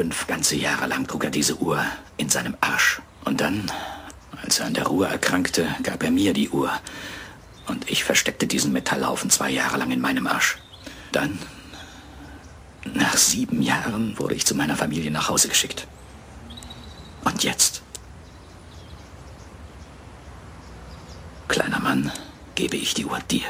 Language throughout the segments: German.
Fünf ganze Jahre lang trug er diese Uhr in seinem Arsch. Und dann, als er an der Ruhe erkrankte, gab er mir die Uhr. Und ich versteckte diesen Metallhaufen zwei Jahre lang in meinem Arsch. Dann, nach sieben Jahren, wurde ich zu meiner Familie nach Hause geschickt. Und jetzt? Kleiner Mann, gebe ich die Uhr dir.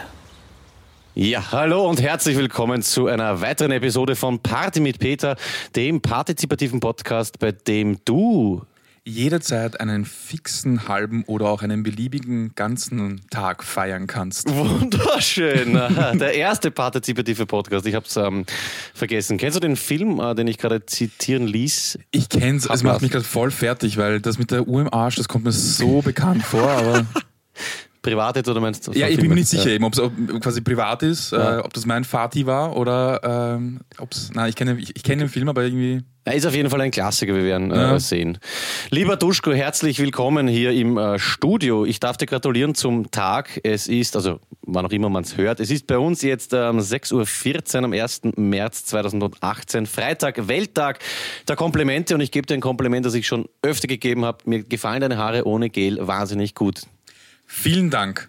Ja, hallo und herzlich willkommen zu einer weiteren Episode von Party mit Peter, dem partizipativen Podcast, bei dem du jederzeit einen fixen halben oder auch einen beliebigen ganzen Tag feiern kannst. Wunderschön. Der erste partizipative Podcast. Ich habe es ähm, vergessen. Kennst du den Film, äh, den ich gerade zitieren ließ? Ich kenn's. Es macht mich gerade voll fertig, weil das mit der Uhr im Arsch, das kommt mir so bekannt vor, aber privat jetzt oder meinst du? Ja, ich bin mir nicht sicher, ja. ob es quasi privat ist, ja. äh, ob das mein Vati war oder ähm, ob es. Nein, ich kenne ich, ich kenn den Film, aber irgendwie. Er ist auf jeden Fall ein Klassiker, wir werden äh, ja. äh, sehen. Lieber Duschko, herzlich willkommen hier im äh, Studio. Ich darf dir gratulieren zum Tag. Es ist, also wann auch immer man es hört, es ist bei uns jetzt ähm, 6.14 Uhr am 1. März 2018, Freitag, Welttag der Komplimente. Und ich gebe dir ein Kompliment, das ich schon öfter gegeben habe. Mir gefallen deine Haare ohne Gel wahnsinnig gut. Vielen Dank.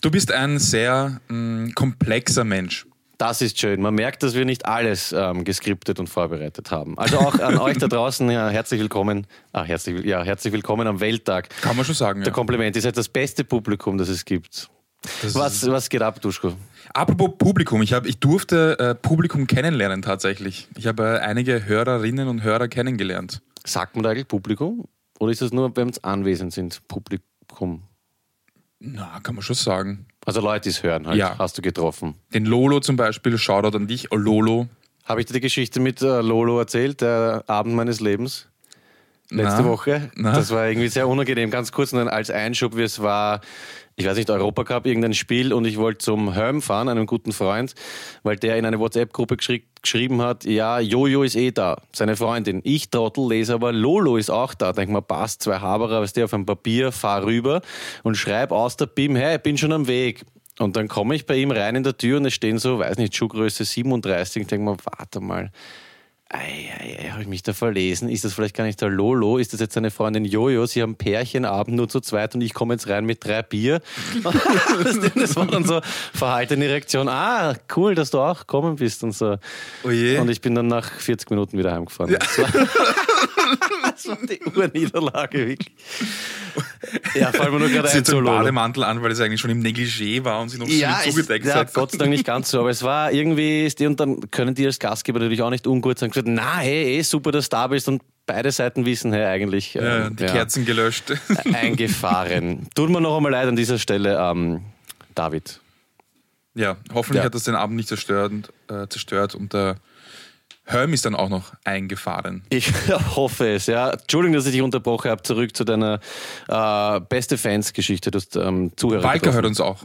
Du bist ein sehr mh, mm, komplexer Mensch. Das ist schön. Man merkt, dass wir nicht alles ähm, geskriptet und vorbereitet haben. Also auch an euch da draußen, ja, herzlich willkommen. Ah, herzlich, ja, herzlich willkommen am Welttag. Kann man schon sagen. Der ja. Kompliment. Ihr seid das beste Publikum, das es gibt. Das was, was geht ab, Duschko? Apropos Publikum, ich, hab, ich durfte äh, Publikum kennenlernen tatsächlich. Ich habe äh, einige Hörerinnen und Hörer kennengelernt. Sagt man da eigentlich Publikum? Oder ist das nur, wenn es anwesend sind, Publikum? Na, kann man schon sagen. Also Leute, die es hören, halt, ja. hast du getroffen. Den Lolo zum Beispiel, Shoutout an dich, oh, Lolo. Habe ich dir die Geschichte mit äh, Lolo erzählt, der Abend meines Lebens? Letzte na, Woche. Na. Das war irgendwie sehr unangenehm. Ganz kurz als Einschub, wie es war ich weiß nicht, Europacup, irgendein Spiel und ich wollte zum Herm fahren, einem guten Freund, weil der in eine WhatsApp-Gruppe geschri geschrieben hat, ja, Jojo ist eh da, seine Freundin. Ich Trottel lese aber, Lolo ist auch da. Denk mal, passt, zwei Haberer, was der auf dem Papier, fahr rüber und schreib aus der BIM, hey, ich bin schon am Weg. Und dann komme ich bei ihm rein in der Tür und es stehen so, weiß nicht, Schuhgröße 37. Ich denke mal, warte mal, Ei, ei, ei, habe ich mich da verlesen? Ist das vielleicht gar nicht der Lolo? Ist das jetzt seine Freundin Jojo? Sie haben Pärchenabend nur zu zweit und ich komme jetzt rein mit drei Bier. das war dann so verhaltene Reaktion. Ah, cool, dass du auch kommen bist und so. Oh je. Und ich bin dann nach 40 Minuten wieder heimgefahren. Ja. Das war die Urniederlage, wirklich. Ja, fallen mir nur gerade ein. Sie hat Bademantel an, weil es eigentlich schon im Negligé war und sie noch ja, so zugedeckt hat. Ja, Gott sei Dank nicht ganz so, aber es war irgendwie, und dann können die als Gastgeber natürlich auch nicht ungut sagen, gesagt, na, hey, eh, super, dass du da bist und beide Seiten wissen, hey, eigentlich. Äh, ja, die ja, Kerzen gelöscht. Eingefahren. Tut mir noch einmal leid an dieser Stelle, ähm, David. Ja, hoffentlich ja. hat das den Abend nicht zerstört, äh, zerstört und der Herm ist dann auch noch eingefahren. Ich hoffe es, ja. Entschuldigung, dass ich dich unterbrochen habe. Zurück zu deiner äh, beste Fans-Geschichte. Du hast ähm, Zuhörer. Walker hört uns auch.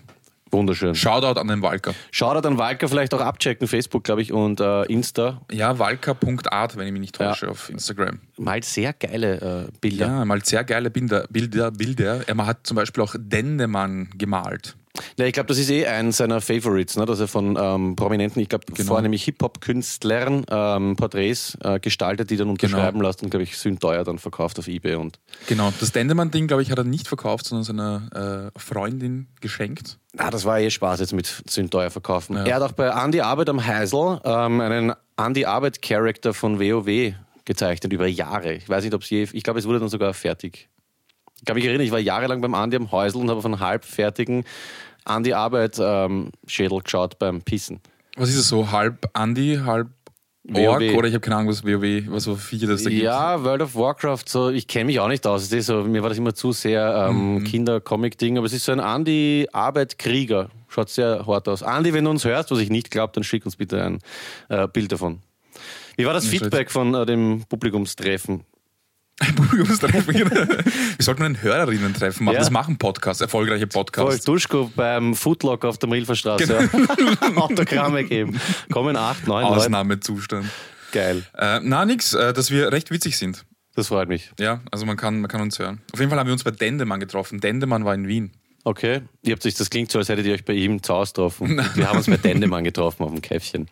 Wunderschön. Shoutout an den Walker. Shoutout an Walker, vielleicht auch abchecken, Facebook, glaube ich, und äh, Insta. Ja, walker.art, wenn ich mich nicht täusche, ja. auf Instagram. Mal sehr geile äh, Bilder. Ja, mal sehr geile Bilder, Bilder, Bilder. Er hat zum Beispiel auch Dendemann gemalt. Ja, ich glaube, das ist eh ein seiner Favorites, ne? dass er von ähm, Prominenten, ich glaube, genau. vornehmlich Hip-Hop-Künstlern ähm, Porträts äh, gestaltet, die dann unterschreiben genau. lässt und, glaube ich, sündteuer dann verkauft auf Ebay. Und genau, das Dendemann-Ding, glaube ich, hat er nicht verkauft, sondern seiner äh, Freundin geschenkt. Ah, das war eh Spaß jetzt mit sündteuer verkaufen. Ja. Er hat auch bei Andy Arbeit am Heisel ähm, einen Andy Arbeit-Charakter von WoW gezeichnet über Jahre. Ich weiß nicht, ob es je, ich glaube, es wurde dann sogar fertig. Ich kann mich erinnern, ich war jahrelang beim Andi am Häusl und habe auf einen halbfertigen Andi Arbeit ähm, Schädel geschaut beim Pissen. Was ist es so? Halb Andi, halb Ork WoW. oder ich habe keine Ahnung, was WoW, was für Viecher das da gibt. Ja, World of Warcraft, so, ich kenne mich auch nicht aus. So, mir war das immer zu sehr ähm, mhm. Kinder-Comic-Ding, aber es ist so ein Andi-Arbeit-Krieger. Schaut sehr hart aus. Andi, wenn du uns hörst, was ich nicht glaube, dann schick uns bitte ein äh, Bild davon. Wie war das Feedback von äh, dem Publikumstreffen? Publikumstreffen. Wir sollten einen Hörerinnen-Treffen machen. Ja. Das machen Podcasts, erfolgreiche Podcasts. Voll Duschko beim Foodlock auf der Milferstraße. Genau. Autogramme geben. Kommen acht, neun Ausnahmezustand. Geil. Äh, na, nix, äh, dass wir recht witzig sind. Das freut mich. Ja, also man kann, man kann uns hören. Auf jeden Fall haben wir uns bei Dendemann getroffen. Dendemann war in Wien. Okay. Ihr habt sich, das klingt so, als hättet ihr euch bei ihm zu Hause getroffen. wir haben uns bei Dendemann getroffen auf dem Käffchen.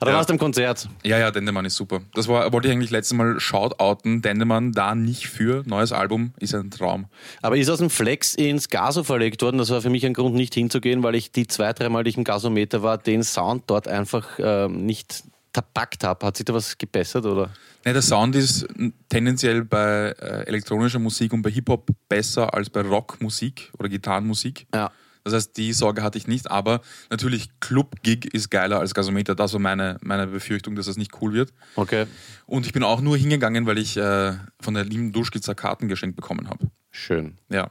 Aber ja. warst du im Konzert? Ja, ja, Dendemann ist super. Das war, wollte ich eigentlich letztes Mal shoutouten. Dendemann da nicht für. Neues Album ist ein Traum. Aber ist aus dem Flex ins Gaso verlegt worden? Das war für mich ein Grund, nicht hinzugehen, weil ich die zwei, dreimal, die ich im Gasometer war, den Sound dort einfach äh, nicht verpackt habe. Hat sich da was gebessert oder? Ja, der Sound ist tendenziell bei äh, elektronischer Musik und bei Hip-Hop besser als bei Rockmusik oder Gitarrenmusik. Ja. Das heißt, die Sorge hatte ich nicht, aber natürlich Club-Gig ist geiler als Gasometer. Das war meine, meine Befürchtung, dass das nicht cool wird. Okay. Und ich bin auch nur hingegangen, weil ich äh, von der lieben Duschkizza Karten geschenkt bekommen habe. Schön. Ja.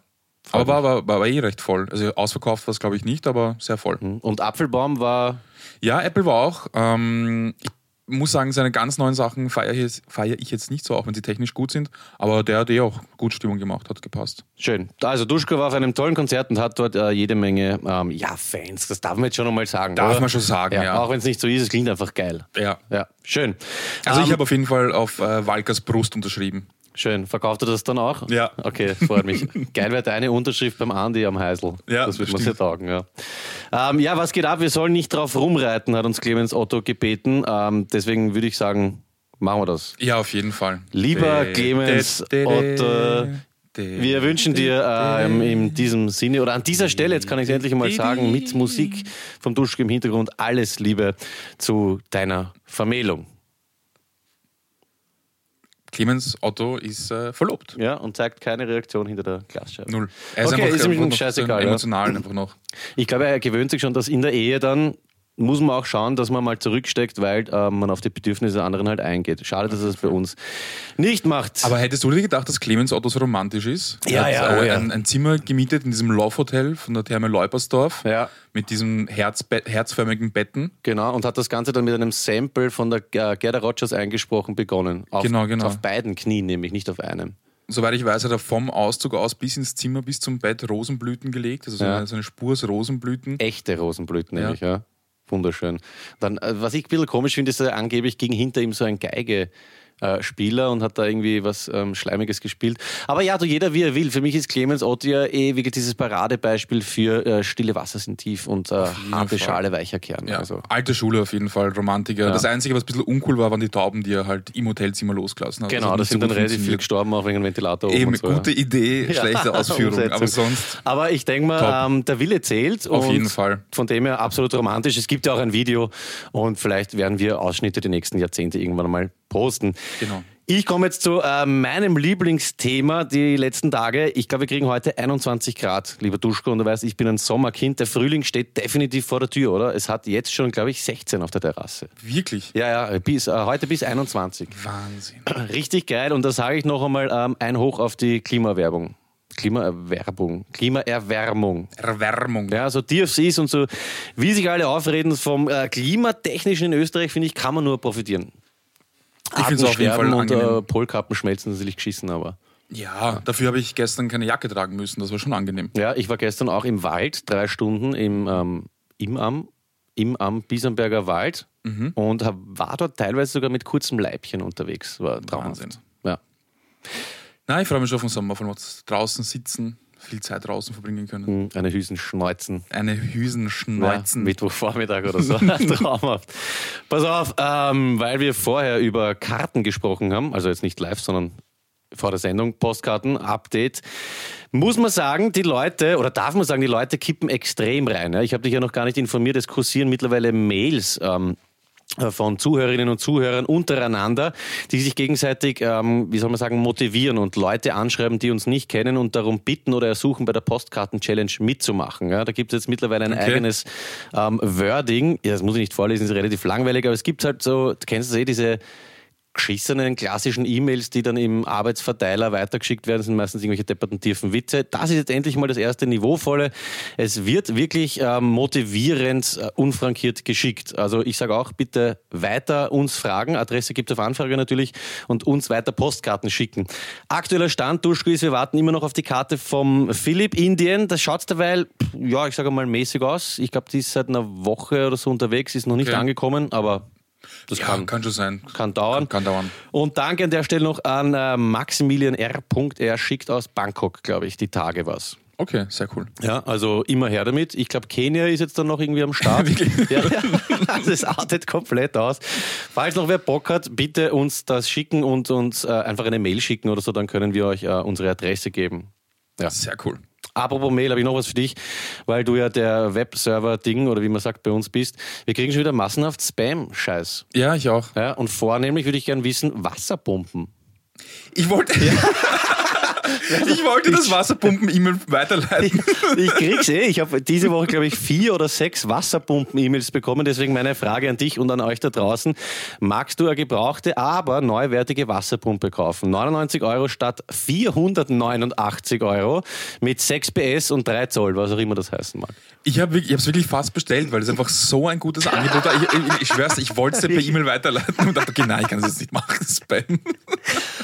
Aber war, war, war, war eh recht voll. Also ausverkauft war es, glaube ich, nicht, aber sehr voll. Hm. Und Apfelbaum war. Ja, Apple war auch. Ähm, ich muss sagen, seine ganz neuen Sachen feiere ich, feier ich jetzt nicht so, auch wenn sie technisch gut sind. Aber der hat eh auch gut Stimmung gemacht, hat gepasst. Schön. Also Duschko war auf einem tollen Konzert und hat dort äh, jede Menge ähm, ja, Fans. Das darf man jetzt schon einmal sagen. Darf oder? man schon sagen, ja. ja. Auch wenn es nicht so ist, es klingt einfach geil. Ja. ja. Schön. Also um, ich ähm, habe auf jeden Fall auf äh, Walkers Brust unterschrieben. Schön. Verkauft er das dann auch? Ja. Okay, freut mich. Geil wäre deine Unterschrift beim Andi am Heisel. Ja, das wird man sehr taugen, ja. Ähm, ja, was geht ab? Wir sollen nicht drauf rumreiten, hat uns Clemens Otto gebeten. Ähm, deswegen würde ich sagen, machen wir das. Ja, auf jeden Fall. Lieber de, Clemens de, de, Otto, wir wünschen dir ähm, in diesem Sinne oder an dieser Stelle, jetzt kann ich es endlich mal sagen, mit Musik vom Duschke im Hintergrund alles Liebe zu deiner Vermählung. Clemens Otto ist äh, verlobt. Ja, und zeigt keine Reaktion hinter der Glasscheibe. Null. Er ist okay, einfach, ist ihm scheißegal. Emotional ja. einfach noch. Ich glaube, er gewöhnt sich schon, dass in der Ehe dann muss man auch schauen, dass man mal zurücksteckt, weil äh, man auf die Bedürfnisse der anderen halt eingeht. Schade, dass er das bei uns nicht macht. Aber hättest du dir gedacht, dass Clemens Otto so romantisch ist? Ja, er ja, hat, oh, äh, ja. Ein, ein, Zimmer gemietet in diesem Love Hotel von der Therme Leupersdorf ja. mit diesen Herzbe herzförmigen Betten. Genau, und hat das Ganze dann mit einem Sample von der äh, Gerda Rogers eingesprochen begonnen. Auf, genau, genau. Auf beiden Knien nämlich, nicht auf einem soweit ich weiß, hat er vom Auszug aus bis ins Zimmer, bis zum Bett Rosenblüten gelegt. Also so, ja. eine, so eine Spur aus Rosenblüten. Echte Rosenblüten, nämlich, ja. ja. Wunderschön. Dann, äh, was ich ein bisschen komisch finde, ist, dass angeblich ging hinter ihm so ein Geige äh, Spieler und hat da irgendwie was ähm, Schleimiges gespielt. Aber ja, du, jeder wie er will. Für mich ist Clemens Ott ja eh wirklich dieses Paradebeispiel für äh, stille Wasser sind tief und äh, harte Fall. Schale weicher Kern. Ja, also. Alte Schule auf jeden Fall, Romantiker. Ja. Das Einzige, was ein bisschen uncool war, waren die Tauben, die er halt im Hotelzimmer losgelassen hat. Genau, da sind dann relativ viele gestorben, auch wegen dem Ventilator. Eben, so, gute ja. Idee, schlechte Ausführung, aber sonst. Aber ich denke mal, ähm, der Wille zählt. Auf jeden Fall. Von dem her absolut romantisch. Es gibt ja auch ein Video und vielleicht werden wir Ausschnitte die nächsten Jahrzehnte irgendwann mal posten. Genau. Ich komme jetzt zu äh, meinem Lieblingsthema die letzten Tage. Ich glaube, wir kriegen heute 21 Grad, lieber Duschko. Und du weißt, ich bin ein Sommerkind. Der Frühling steht definitiv vor der Tür, oder? Es hat jetzt schon, glaube ich, 16 auf der Terrasse. Wirklich? Ja, ja, bis, äh, heute bis 21. Wahnsinn. Richtig geil. Und da sage ich noch einmal ähm, ein Hoch auf die Klimawerbung. Klimaerwerbung, Klimaerwärmung. Erwärmung. Ja, so DFCs und so, wie sich alle aufreden vom äh, Klimatechnischen in Österreich, finde ich, kann man nur profitieren. Ich finde es auf jeden Fall und äh, Polkappen schmelzen natürlich geschissen, aber. Ja, dafür habe ich gestern keine Jacke tragen müssen. Das war schon angenehm. Ja, ich war gestern auch im Wald, drei Stunden im, ähm, im am, im am Bisamberger Wald mhm. und hab, war dort teilweise sogar mit kurzem Leibchen unterwegs. War traumhaft. Wahnsinn. Ja. Nein, ich freue mich schon auf den Sommer, von draußen sitzen, viel Zeit draußen verbringen können. Mhm, eine Hüsen schneuzen. Eine Hüsen schneuzen. Ja, Mittwochvormittag oder so. Traumhaft. Pass auf, ähm, weil wir vorher über Karten gesprochen haben, also jetzt nicht live, sondern vor der Sendung, Postkarten, Update. Muss man sagen, die Leute, oder darf man sagen, die Leute kippen extrem rein. Ich habe dich ja noch gar nicht informiert, es kursieren mittlerweile Mails ähm, äh, von Zuhörerinnen und Zuhörern untereinander, die sich gegenseitig, ähm, wie soll man sagen, motivieren und Leute anschreiben, die uns nicht kennen und darum bitten oder ersuchen, bei der Postkarten-Challenge mitzumachen. Ja, da gibt es jetzt mittlerweile ein okay. eigenes ähm, Wording. Ja, das muss ich nicht vorlesen, ist relativ langweilig, aber es gibt halt so, du kennst du eh, diese geschissenen klassischen E-Mails, die dann im Arbeitsverteiler weitergeschickt werden, sind meistens irgendwelche depperten tiefen Witze. Das ist jetzt endlich mal das erste Niveauvolle. Es wird wirklich äh, motivierend, äh, unfrankiert geschickt. Also ich sage auch, bitte weiter uns fragen. Adresse gibt es auf Anfrage natürlich und uns weiter Postkarten schicken. Aktueller Stand, Duschko ist, wir warten immer noch auf die Karte vom Philipp Indien. Das schaut derweil, ja, ich sage mal mäßig aus. Ich glaube, die ist seit einer Woche oder so unterwegs, ist noch nicht okay. angekommen, aber das ja, kann, kann schon sein. Kann dauern. Kann, kann dauern. Und danke an der Stelle noch an äh, Maximilian R. Er schickt aus Bangkok, glaube ich, die Tage was. Okay, sehr cool. Ja, also immer her damit. Ich glaube, Kenia ist jetzt dann noch irgendwie am Start. ja, also es artet komplett aus. Falls noch wer Bock hat, bitte uns das schicken und uns äh, einfach eine Mail schicken oder so, dann können wir euch äh, unsere Adresse geben. Ja. Sehr cool. Apropos Mail, habe ich noch was für dich, weil du ja der Webserver-Ding oder wie man sagt bei uns bist. Wir kriegen schon wieder massenhaft Spam-Scheiß. Ja, ich auch. Ja, und vornehmlich würde ich gerne wissen, Wasserpumpen. Ich wollte. Ja. Ich wollte das Wasserpumpen-E-Mail weiterleiten. Ich, ich krieg's eh. Ich habe diese Woche, glaube ich, vier oder sechs Wasserpumpen-E-Mails bekommen. Deswegen meine Frage an dich und an euch da draußen. Magst du eine gebrauchte, aber neuwertige Wasserpumpe kaufen? 99 Euro statt 489 Euro mit 6 PS und 3 Zoll, was auch immer das heißen mag. Ich habe es wirklich fast bestellt, weil es einfach so ein gutes Angebot war. Ich, ich, ich schwör's, ich wollte es dir per E-Mail weiterleiten und dachte, okay, nein, ich kann das jetzt nicht machen. Spam.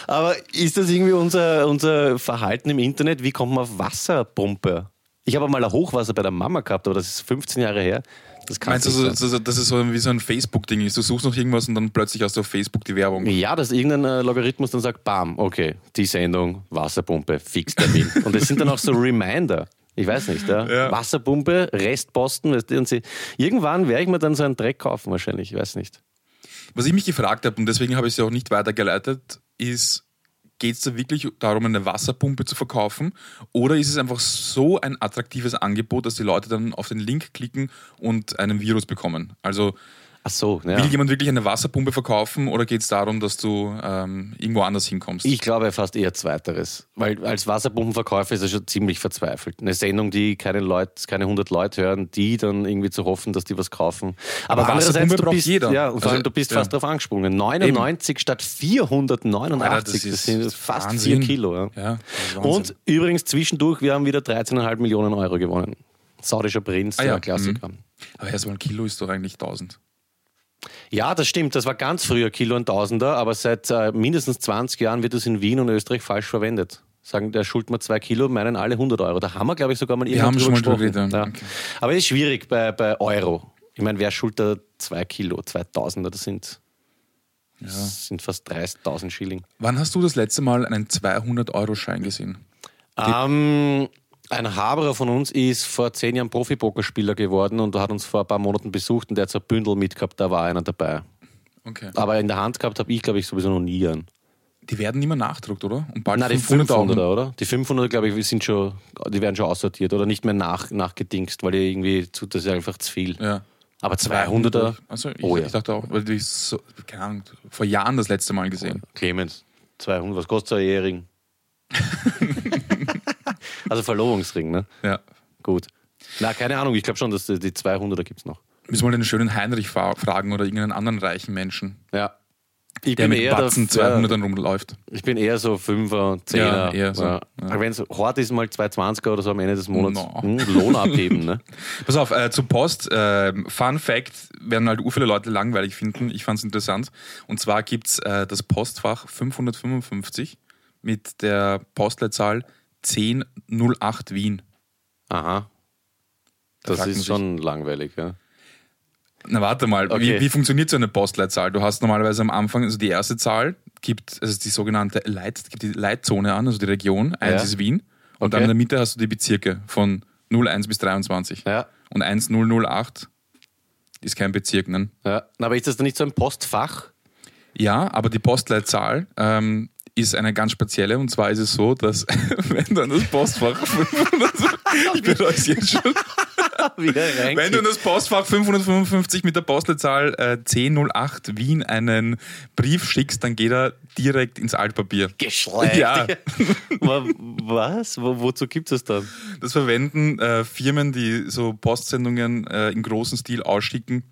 Aber ist das irgendwie unser, unser Verhalten im Internet? Wie kommt man auf Wasserpumpe? Ich habe mal ein Hochwasser bei der Mama gehabt, aber das ist 15 Jahre her. Das Meinst du, so, so, dass es so wie so ein Facebook-Ding ist? Du suchst noch irgendwas und dann plötzlich hast du auf Facebook die Werbung. Ja, dass irgendein äh, Logarithmus dann sagt, bam, okay, die Sendung, Wasserpumpe, Fixtermin. und es sind dann auch so Reminder. Ich weiß nicht, ja. ja. Wasserpumpe, Restposten. Und sie, irgendwann werde ich mir dann so einen Dreck kaufen wahrscheinlich, ich weiß nicht. Was ich mich gefragt habe, und deswegen habe ich sie auch nicht weitergeleitet, ist, geht es da wirklich darum, eine Wasserpumpe zu verkaufen? Oder ist es einfach so ein attraktives Angebot, dass die Leute dann auf den Link klicken und einen Virus bekommen? Also Ach so, ja. Will jemand wirklich eine Wasserpumpe verkaufen oder geht es darum, dass du ähm, irgendwo anders hinkommst? Ich glaube fast eher Zweiteres. Weil als Wasserpumpenverkäufer ist er schon ziemlich verzweifelt. Eine Sendung, die keine Leute, keine 100 Leute hören, die dann irgendwie zu hoffen, dass die was kaufen. Aber, Aber Wasserpumpe braucht bist, jeder. Ja, und vor allem also, du bist ja. fast drauf angesprungen. 99 Eben. statt 489, Alter, das, das, sind fast Wahnsinn. 4 Kilo. Ja. ja und übrigens zwischendurch, wir haben wieder 13,5 Millionen Euro gewonnen. Saudischer Prinz, ah, ja. Klassiker. Mhm. Aber erstmal ein Kilo ist doch eigentlich 1000. Ja, das stimmt. Das war ganz früher Kilo und Tausender, aber seit äh, mindestens 20 Jahren wird das in Wien und Österreich falsch verwendet. Sagen, der schuldet mir zwei Kilo, meinen alle 100 Euro. Da haben wir, glaube ich, sogar mal irgendwann drüber gesprochen. Ja. Okay. Aber es ist schwierig bei, bei Euro. Ich meine, wer schuldet zwei Kilo, 2000er? Das sind, ja. das sind fast 30.000 Schilling. Wann hast du das letzte Mal einen 200-Euro-Schein gesehen? Ähm, ein Haberer von uns ist vor zehn Jahren Profi-Pokerspieler geworden und hat uns vor ein paar Monaten besucht und der hat so ein Bündel mitgehabt, da war einer dabei. Okay. Aber in der Hand gehabt habe ich, glaube ich, sowieso noch nie einen. Die werden nicht mehr nachdruckt, oder? Und bald Nein, die 500 er oder? Die 500, glaube ich, sind schon, die werden schon aussortiert oder nicht mehr nach, nachgedingst, weil die irgendwie, das ist einfach zu viel. Ja. Aber 200er? Also ich, oh, ja. ich dachte auch, weil ich so, keine Ahnung, vor Jahren das letzte Mal gesehen. Clemens, 200, was kostet so ein Jähring? Also Verlobungsring, ne? Ja. Gut. Na, keine Ahnung, ich glaube schon, dass die 200er gibt es noch. Müssen wir den schönen Heinrich fragen oder irgendeinen anderen reichen Menschen. Ja. Ich der bin mit eher Batzen 200 dann rumläuft. Ich bin eher so 5er, 10er. Ja, eher so. Ja. Ja. Wenn es hart ist, mal 220er oder so am Ende des Monats no. hm, Lohn abheben. Ne? Pass auf, äh, zur Post. Äh, Fun Fact, werden halt viele Leute langweilig finden. Ich fand es interessant. Und zwar gibt es äh, das Postfach 555 mit der Postleitzahl 1008 Wien. Aha. Das da ist schon sich, langweilig, ja. Na warte mal, okay. wie, wie, funktioniert so eine Postleitzahl? Du hast normalerweise am Anfang, also die erste Zahl gibt, also die sogenannte Leit, gibt die Leitzone an, also die Region, 1 ja. ist Wien. Und okay. dann in der Mitte hast du die Bezirke von 01 bis 23. Ja. Und 1008 ist kein Bezirk, ne? Ja. Aber ist das dann nicht so ein Postfach? Ja, aber die Postleitzahl ähm, ist eine ganz spezielle und zwar ist es so, dass wenn du an das Postfach 500, ich jetzt schon. wenn du in das Postfach 555 mit der Postleitzahl äh, 1008 Wien einen Brief schickst, dann geht er direkt ins Altpapier. Geschlecht. Ja. Was? Wo, wozu gibt es das dann? Das verwenden äh, Firmen, die so Postsendungen äh, im großen Stil ausschicken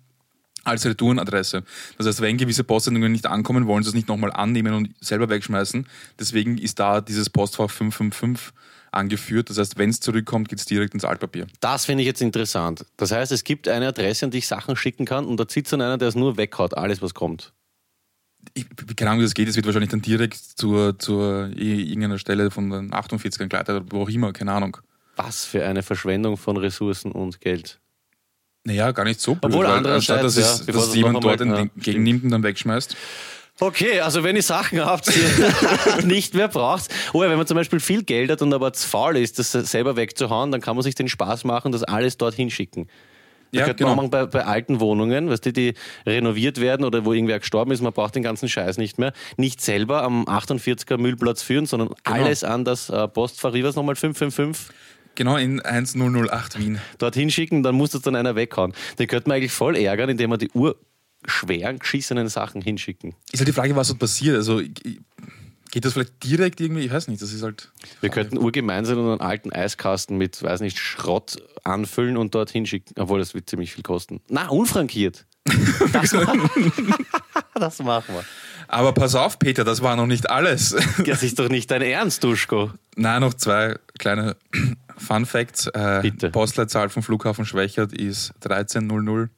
als Retourenadresse. Das heißt, wenn gewisse Postsendungen nicht ankommen, wollen sie es nicht nochmal annehmen und selber wegschmeißen. Deswegen ist da dieses Postfach 555 angeführt. Das heißt, wenn es zurückkommt, geht es direkt ins Altpapier. Das finde ich jetzt interessant. Das heißt, es gibt eine Adresse, an die ich Sachen schicken kann und da sitzt dann einer, der es nur weghaut, alles was kommt. Ich, keine Ahnung, wie das geht. Es wird wahrscheinlich dann direkt zur, zur irgendeiner Stelle von den 48ern geleitet, wo auch immer, keine Ahnung. Was für eine Verschwendung von Ressourcen und Geld. Naja, gar nicht so blöd. Obwohl andererseits, dass, es, ja, dass jemand dort entgegennimmt und dann wegschmeißt. Okay, also wenn ihr Sachen habt, die ihr nicht mehr braucht, oder wenn man zum Beispiel viel Geld hat und aber zu faul ist, das selber wegzuhauen, dann kann man sich den Spaß machen, das alles dorthin schicken. Das ja, könnte man genau. bei, bei, alten Wohnungen, weißt du, die renoviert werden oder wo irgendwer gestorben ist, man braucht den ganzen Scheiß nicht mehr, nicht selber am 48er Müllplatz führen, sondern genau. alles an das äh, Postfach, es nochmal, 555? Genau, in 1008 Wien. Dorthin schicken, dann muss das dann einer weghauen. Den könnte man eigentlich voll ärgern, indem man die Uhr schweren, geschissenen Sachen hinschicken. Ist halt die Frage, was dort passiert. Also geht das vielleicht direkt irgendwie? Ich weiß nicht, das ist halt. Wir könnten urgemeinsam einen alten Eiskasten mit, weiß nicht, Schrott anfüllen und dort hinschicken, obwohl das wird ziemlich viel kosten. Na, unfrankiert. Das, das machen wir. Aber pass auf, Peter, das war noch nicht alles. Das ist doch nicht dein Ernst, Duschko. Nein, noch zwei kleine Fun Facts. Äh, Bitte. Postleitzahl vom Flughafen Schwächert ist 1300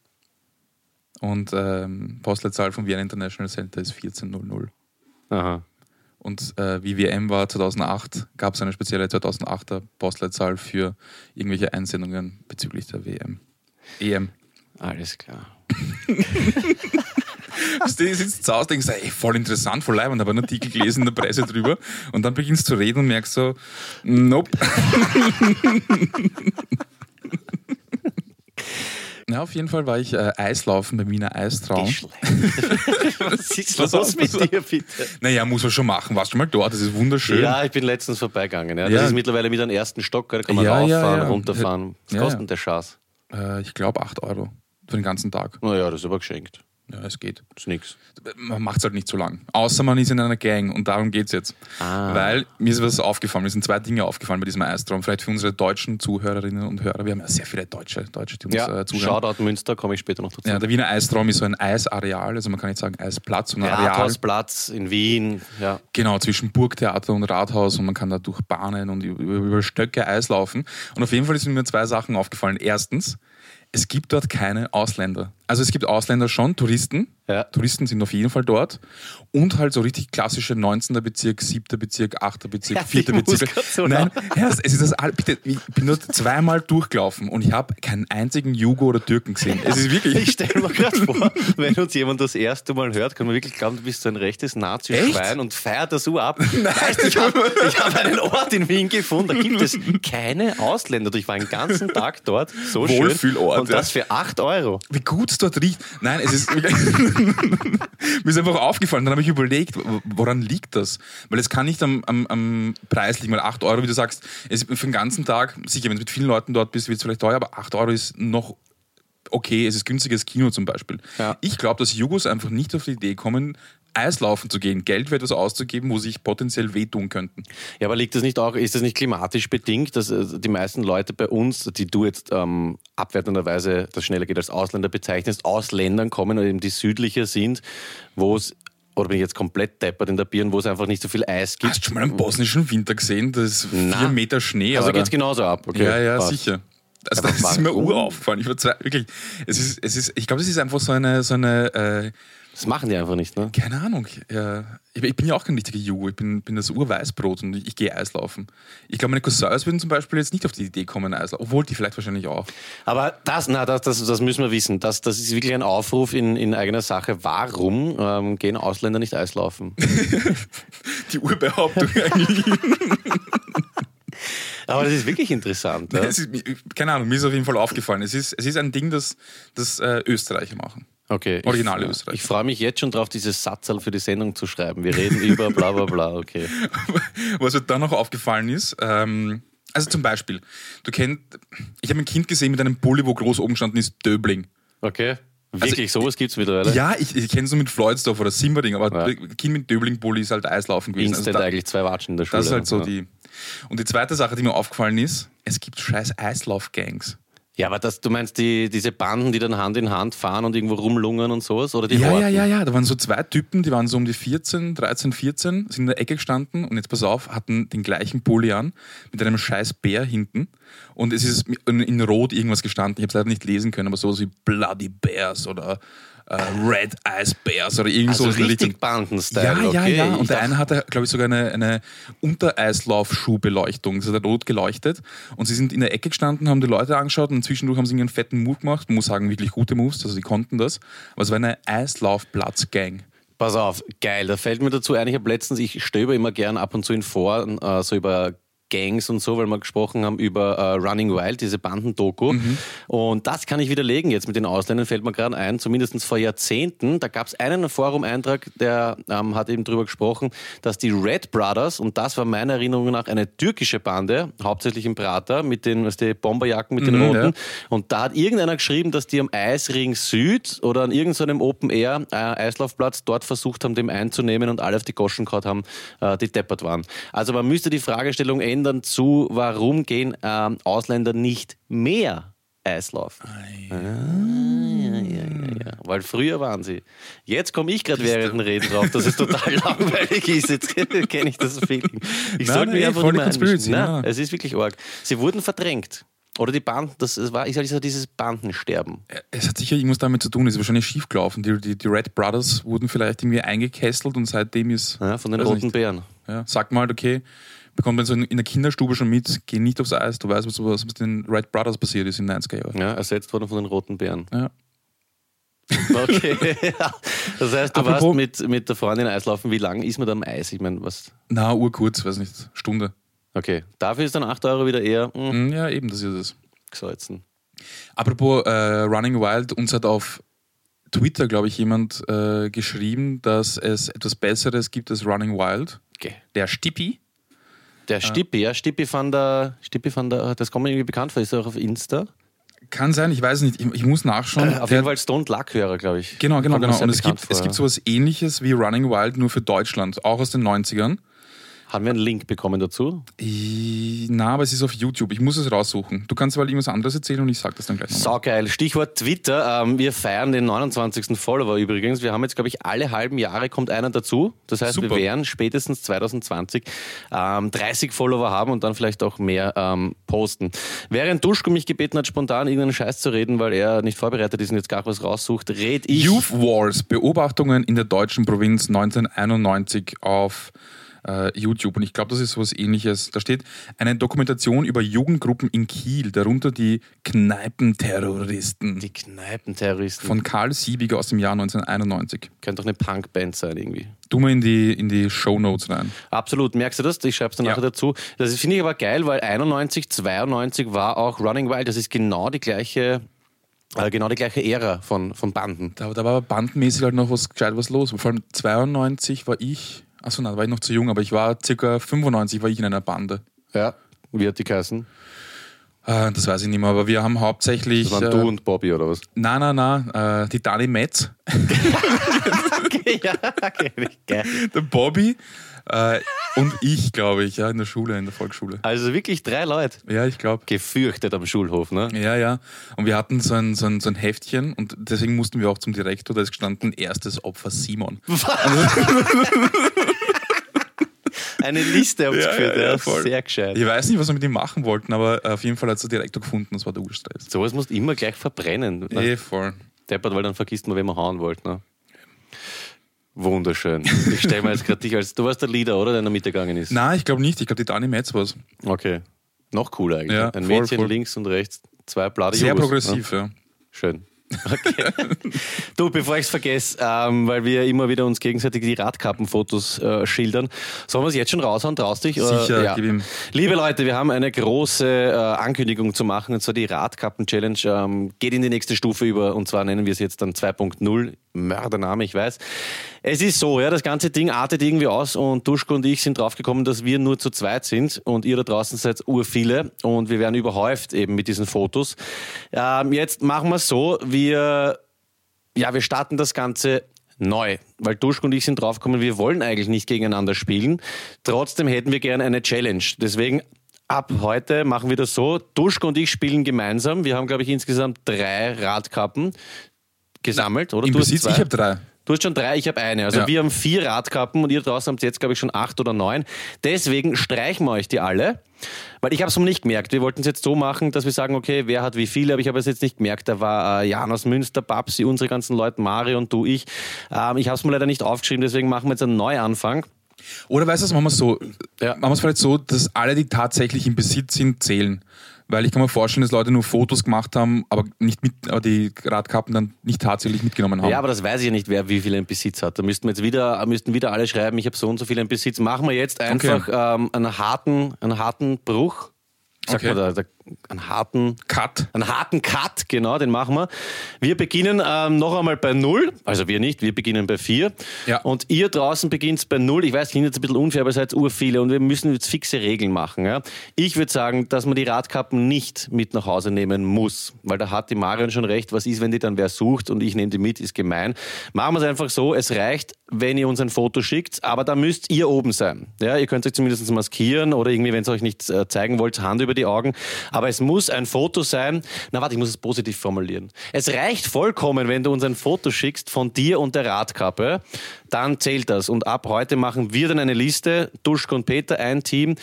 und ähm, Postleitzahl vom Vienna International Center ist 1400. Aha. Und äh, wie WM war 2008, gab es eine spezielle 2008er Postleitzahl für irgendwelche Einsendungen bezüglich der WM. EM. Alles klar. du sitzt zu Hause denkst, ey, voll interessant, voll leibend, aber einen Artikel gelesen in der Presse drüber und dann beginnst du zu reden und merkst so, nope. Na, auf jeden Fall war ich äh, Eislaufen bei Wiener Eistraum. Was ist los mit dir, bitte? Naja, muss man schon machen. Warst du mal dort? Das ist wunderschön. Ja, ich bin letztens vorbeigegangen. Ja. Das ja. ist mittlerweile mit einem ersten Stock, da kann man ja, rauffahren, ja, runterfahren. Was kostet der Schatz? Äh, ich glaube 8 Euro für den ganzen Tag. Naja, das ist aber geschenkt. Ja, es geht. Ist nichts. Man macht es halt nicht so lang. Außer man ist in einer Gang und darum geht es jetzt. Ah. Weil mir ist was aufgefallen, mir sind zwei Dinge aufgefallen bei diesem Eistraum. Vielleicht für unsere deutschen Zuhörerinnen und Hörer. Wir haben ja sehr viele Deutsche, Deutsche die uns ja, äh, zuhören. Shoutout Münster, komme ich später noch dazu. Ja, der Wiener Eistraum ist so ein Eisareal, also man kann nicht sagen Eisplatz, sondern Areal. Rathausplatz in Wien. Ja. Genau, zwischen Burgtheater und Rathaus und man kann da durch Bahnen und über, über Stöcke Eis laufen. Und auf jeden Fall sind mir zwei Sachen aufgefallen. Erstens, es gibt dort keine Ausländer. Also es gibt Ausländer schon, Touristen. Ja. Touristen sind auf jeden Fall dort. Und halt so richtig klassische 19. Bezirk, 7. Bezirk, 8. Bezirk, ja, 4. Bezirk. So Nein, ja, es ist das bitte, ich bin dort zweimal durchgelaufen und ich habe keinen einzigen Jugo oder Türken gesehen. Es ist wirklich. Ich stelle mir gerade vor, wenn uns jemand das erste Mal hört, kann man wirklich glauben, du bist so ein rechtes Nazi-Schwein und feiert das so ab. Nein, weißt, ich habe hab einen Ort in Wien gefunden, da gibt es keine Ausländer. Ich war den ganzen Tag dort. So schön. Und das für 8 Euro. Wie gut es dort riecht. Nein, es ist. mir ist einfach aufgefallen. Dann habe ich überlegt, woran liegt das? Weil es kann nicht am, am, am Preis liegen, weil 8 Euro, wie du sagst, ist für den ganzen Tag, sicher, wenn du mit vielen Leuten dort bist, wird es vielleicht teuer, aber 8 Euro ist noch okay, es ist günstiges Kino zum Beispiel. Ja. Ich glaube, dass Jugos einfach nicht auf die Idee kommen, Eislaufen zu gehen, Geld für etwas auszugeben, wo sich potenziell wehtun könnten. Ja, aber liegt das nicht auch, ist das nicht klimatisch bedingt, dass äh, die meisten Leute bei uns, die du jetzt ähm, abwertenderweise, das schneller geht als Ausländer bezeichnest, aus Ländern kommen, eben die südlicher sind, wo es oder bin ich jetzt komplett deppert in der Birne, wo es einfach nicht so viel Eis gibt? Hast du schon mal einen bosnischen Winter gesehen? Das ist Na. vier Meter Schnee. Also geht es genauso ab. Okay, ja, ja, passt. sicher. Also das ist mir uraufgefallen. Ich zwei, wirklich, es ist, es ist, ich glaube, es ist einfach so eine, so eine äh, das machen die einfach nicht, ne? Keine Ahnung. Ja, ich, bin ja auch kein richtiger Jugo. Ich bin, bin das Urweißbrot und ich, ich gehe Eislaufen. Ich glaube, meine Cousins würden zum Beispiel jetzt nicht auf die Idee kommen, Eislaufen. Obwohl die vielleicht wahrscheinlich auch. Aber das, na, das, das, das müssen wir wissen. Das, das ist wirklich ein Aufruf in, in eigener Sache. Warum ähm, gehen Ausländer nicht Eislaufen? die Urbehauptung eigentlich. Aber das ist wirklich interessant. Ja? Ist, keine Ahnung, mir ist auf jeden Fall aufgefallen. Es ist, es ist ein Ding, das, das äh, Österreicher machen. Okay. Originale ich, Österreich. Ich freue mich jetzt schon drauf, dieses Satzal für die Sendung zu schreiben. Wir reden über bla bla bla, okay. Was mir dann noch aufgefallen ist, ähm, also zum Beispiel, du kennst, ich habe ein Kind gesehen mit einem Bulli, wo groß oben gestanden ist, Döbling. Okay. Also Wirklich, also, sowas gibt es mittlerweile? Ja, ich, ich kenne es nur mit Floydsdorf oder Simmerding, aber ja. Kind mit Döbling-Bulli ist halt Eislaufen gewesen. Instant also da, eigentlich zwei Watschen in der Schule. Das ist halt so ja. die. Und die zweite Sache, die mir aufgefallen ist, es gibt scheiß Eislauf-Gangs. Ja, aber das, du meinst die, diese Banden, die dann Hand in Hand fahren und irgendwo rumlungern und sowas? Oder die ja, ja, ja, ja. Da waren so zwei Typen, die waren so um die 14, 13, 14, sind in der Ecke gestanden und jetzt pass auf, hatten den gleichen Pulli an mit einem scheiß Bär hinten. Und es ist in Rot irgendwas gestanden. Ich habe es leider nicht lesen können, aber sowas wie Bloody Bears oder äh, Red Ice Bears oder irgend also so. richtig Banden-Style. Ja, ja, okay. ja. Und ich der eine hatte, glaube ich, sogar eine, eine Untereislaufschuhbeleuchtung. Das hat rot geleuchtet. Und sie sind in der Ecke gestanden, haben die Leute angeschaut und zwischendurch haben sie einen fetten Move gemacht. Man muss sagen, wirklich gute Moves, also sie konnten das. Aber es war eine Eislaufplatz-Gang. Pass auf, geil. Da fällt mir dazu ein, ich habe letztens, ich stöbe immer gern ab und zu in Foren, äh, so über Gangs und so, weil wir gesprochen haben über äh, Running Wild, diese Bandendoku. Mhm. Und das kann ich widerlegen jetzt mit den Ausländern, fällt mir gerade ein, zumindest vor Jahrzehnten. Da gab es einen Forum-Eintrag, der ähm, hat eben darüber gesprochen, dass die Red Brothers, und das war meiner Erinnerung nach eine türkische Bande, hauptsächlich im Prater, mit den was die Bomberjacken mit den mhm, roten. Ja. Und da hat irgendeiner geschrieben, dass die am Eisring Süd oder an irgendeinem Open Air äh, Eislaufplatz dort versucht haben, dem einzunehmen und alle auf die Goschen gehauen haben, äh, die deppert waren. Also man müsste die Fragestellung ändern, ändern zu, warum gehen ähm, Ausländer nicht mehr Eislaufen. Ah, ja. ja, ja, Weil früher waren sie. Jetzt komme ich gerade während dem Reden drauf, dass es total langweilig ist. Jetzt kenne ich das Feeling. Ich sollte mich einfach nicht mehr einmischen. Nein, es ist wirklich arg. Sie wurden verdrängt. Oder die Banden, das war ich sage dieses Bandensterben. Es hat sicher irgendwas damit zu tun, es ist wahrscheinlich schiefgelaufen. Die, die, die Red Brothers wurden vielleicht irgendwie eingekesselt und seitdem ist. Ja, von den roten nicht, Bären. Ja, sagt mal, okay, bekommt man so in der Kinderstube schon mit, geh nicht aufs Eis, du weißt, was, was mit den Wright Brothers passiert ist in den 90er Jahren. Ja, ersetzt worden von den Roten Bären. Ja. Okay. das heißt, du Apropos, warst mit, mit der Freundin Eislaufen. Wie lange ist man da am Eis? Ich meine, was? Na, urkurz, weiß nicht, Stunde. Okay. Dafür ist dann 8 Euro wieder eher. Mh, hm, ja, eben, das ist es. Gesalzen. Apropos äh, Running Wild, uns hat auf Twitter, glaube ich, jemand äh, geschrieben, dass es etwas Besseres gibt als Running Wild. Okay. Der Stippi. Der Stippi, ja, Stippi van der, Stippi van der, das kommt mir irgendwie bekannt vor, ist er auch auf Insta? Kann sein, ich weiß nicht, ich, ich muss nachschauen. Äh, auf jeden Fall Stone Luck-Hörer, glaube ich. Genau, genau, genau. Und es gibt, vor, es gibt sowas ähnliches wie Running Wild, nur für Deutschland, auch aus den 90ern. Haben wir einen Link bekommen dazu? Ich, na, aber es ist auf YouTube. Ich muss es raussuchen. Du kannst mal irgendwas anderes erzählen und ich sage das dann gleich nochmal. geil. Stichwort Twitter. Ähm, wir feiern den 29. Follower übrigens. Wir haben jetzt, glaube ich, alle halben Jahre kommt einer dazu. Das heißt, Super. wir werden spätestens 2020 ähm, 30 Follower haben und dann vielleicht auch mehr ähm, posten. Während Duschko mich gebeten hat, spontan irgendeinen Scheiß zu reden, weil er nicht vorbereitet ist und jetzt gar was raussucht, red ich. Youth Wars, Beobachtungen in der deutschen Provinz 1991 auf äh, YouTube. Und ich glaube, das ist sowas ähnliches. Da steht eine Dokumentation über Jugendgruppen in Kiel, darunter die Kneipenterroristen. Die Kneipenterroristen. Von Karl Siebiger aus dem Jahr 1991. Könnte doch eine Punkband sein irgendwie. Du mal in die, in die Show Notes rein. Absolut. Merkst du das? Ich schreibe es dann ja. nachher dazu. Das finde ich aber geil, weil 91, 92 war auch Running Wild. Das ist genau die gleiche äh, genau die gleiche Ära von, von Banden. Da, da war aber bandmäßig halt noch was gescheit was los. Vor allem 92 war ich Achso, nein, da war ich noch zu jung, aber ich war circa 95, war ich in einer Bande. Ja, wie hat die geheißen? Äh, das weiß ich nicht mehr, aber wir haben hauptsächlich. Das waren äh, du und Bobby oder was? Nein, nein, nein, äh, die Dani Metz. okay, ja, okay, geil. Der Bobby äh, und ich, glaube ich, ja, in der Schule, in der Volksschule. Also wirklich drei Leute? Ja, ich glaube. Gefürchtet am Schulhof, ne? Ja, ja. Und wir hatten so ein, so, ein, so ein Heftchen und deswegen mussten wir auch zum Direktor, da ist gestanden, erstes Opfer Simon. Was? eine Liste aufgeführt. Ja, ja, ja, sehr gescheit. Ich weiß nicht, was wir mit ihm machen wollten, aber auf jeden Fall hat es Direktor gefunden, das war der Urstress. Sowas musst du immer gleich verbrennen. Ne? Eh, voll. Deppert, weil dann vergisst man, wen man hauen wollte. Ne? Wunderschön. Ich stelle mir jetzt gerade dich als. Du warst der Leader, oder? Der in der Mitte gegangen ist. Nein, ich glaube nicht. Ich glaube, die Dani Metz war es. Okay. Noch cooler eigentlich. Ja, Ein voll, Mädchen voll. links und rechts, zwei Blade Sehr Jugos, progressiv, ne? ja. Schön. Okay. du, bevor ich es vergesse, ähm, weil wir immer wieder uns gegenseitig die Radkappenfotos äh, schildern, sollen wir es jetzt schon raushauen? Traust dich? Sicher, ja. gib ihm. Liebe Leute, wir haben eine große äh, Ankündigung zu machen, und zwar die Radkappen-Challenge ähm, geht in die nächste Stufe über, und zwar nennen wir es jetzt dann 2.0. Mördername, ich weiß. Es ist so, ja, das ganze Ding artet irgendwie aus und Duschko und ich sind draufgekommen, dass wir nur zu zweit sind und ihr da draußen seid urviele und wir werden überhäuft eben mit diesen Fotos. Ähm, jetzt machen wir es so, wir, ja, wir starten das Ganze neu, weil Duschko und ich sind draufgekommen, wir wollen eigentlich nicht gegeneinander spielen. Trotzdem hätten wir gerne eine Challenge. Deswegen Ab heute machen wir das so. Duschko und ich spielen gemeinsam. Wir haben, glaube ich, insgesamt drei Radkappen gesammelt, oder? Im du Besitz, ich habe drei. Du hast schon drei, ich habe eine. Also ja. wir haben vier Radkappen und ihr draußen habt jetzt, glaube ich, schon acht oder neun. Deswegen streichen wir euch die alle. Weil ich habe es noch nicht gemerkt. Wir wollten es jetzt so machen, dass wir sagen, okay, wer hat wie viele, aber ich habe es jetzt nicht gemerkt. Da war äh, Jan aus Münster, Babsi, unsere ganzen Leute, Mario und du, ich. Ähm, ich habe es mir leider nicht aufgeschrieben, deswegen machen wir jetzt einen Neuanfang. Oder weißt du, machen wir es so, ja. machen wir es vielleicht so, dass alle, die tatsächlich im Besitz sind, zählen. Weil ich kann mir vorstellen, dass Leute nur Fotos gemacht haben, aber nicht mit, aber die Radkappen dann nicht tatsächlich mitgenommen haben. Ja, aber das weiß ich ja nicht, wer wie viel in Besitz hat. Da müssten wir jetzt wieder, müssten wieder alle schreiben, ich habe so und so viel in Besitz. Machen wir jetzt einfach okay. ähm, einen, harten, einen harten Bruch. Sagt okay. man da, da einen harten Cut. Einen harten Cut, genau, den machen wir. Wir beginnen ähm, noch einmal bei Null. Also wir nicht, wir beginnen bei vier. Ja. Und ihr draußen beginnt bei Null. Ich weiß, ich bin jetzt ein bisschen unfair, aber ihr seid urviele und wir müssen jetzt fixe Regeln machen. Ja? Ich würde sagen, dass man die Radkappen nicht mit nach Hause nehmen muss. Weil da hat die Marion schon recht, was ist, wenn die dann wer sucht und ich nehme die mit, ist gemein. Machen wir es einfach so, es reicht, wenn ihr uns ein Foto schickt, aber da müsst ihr oben sein. Ja, ihr könnt euch zumindest maskieren oder irgendwie, wenn es euch nicht äh, zeigen wollt, Hand über die Augen. Aber es muss ein Foto sein. Na warte, ich muss es positiv formulieren. Es reicht vollkommen, wenn du uns ein Foto schickst von dir und der Radkappe. Dann zählt das. Und ab heute machen wir dann eine Liste. Duschko und Peter, ein Team.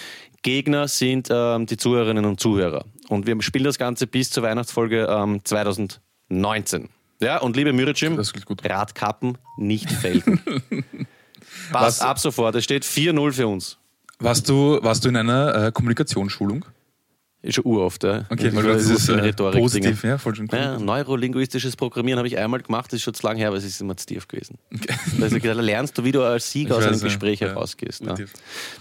Gegner sind ähm, die Zuhörerinnen und Zuhörer. Und wir spielen das Ganze bis zur Weihnachtsfolge ähm, 2019. Ja, und liebe Müricim, Radkappen nicht felgen. Passt ab sofort. Es steht 4-0 für uns. Warst du, warst du in einer äh, Kommunikationsschulung? Ist schon uroft, ja. Okay, weil das ist äh, positiv, ja, voll schön cool. ja, Neurolinguistisches Programmieren habe ich einmal gemacht, das ist schon zu lange her, aber es ist immer zu tief gewesen. Okay. Also, da lernst du, wie du als Sieger aus einem Gespräch ja. herausgehst. Ja.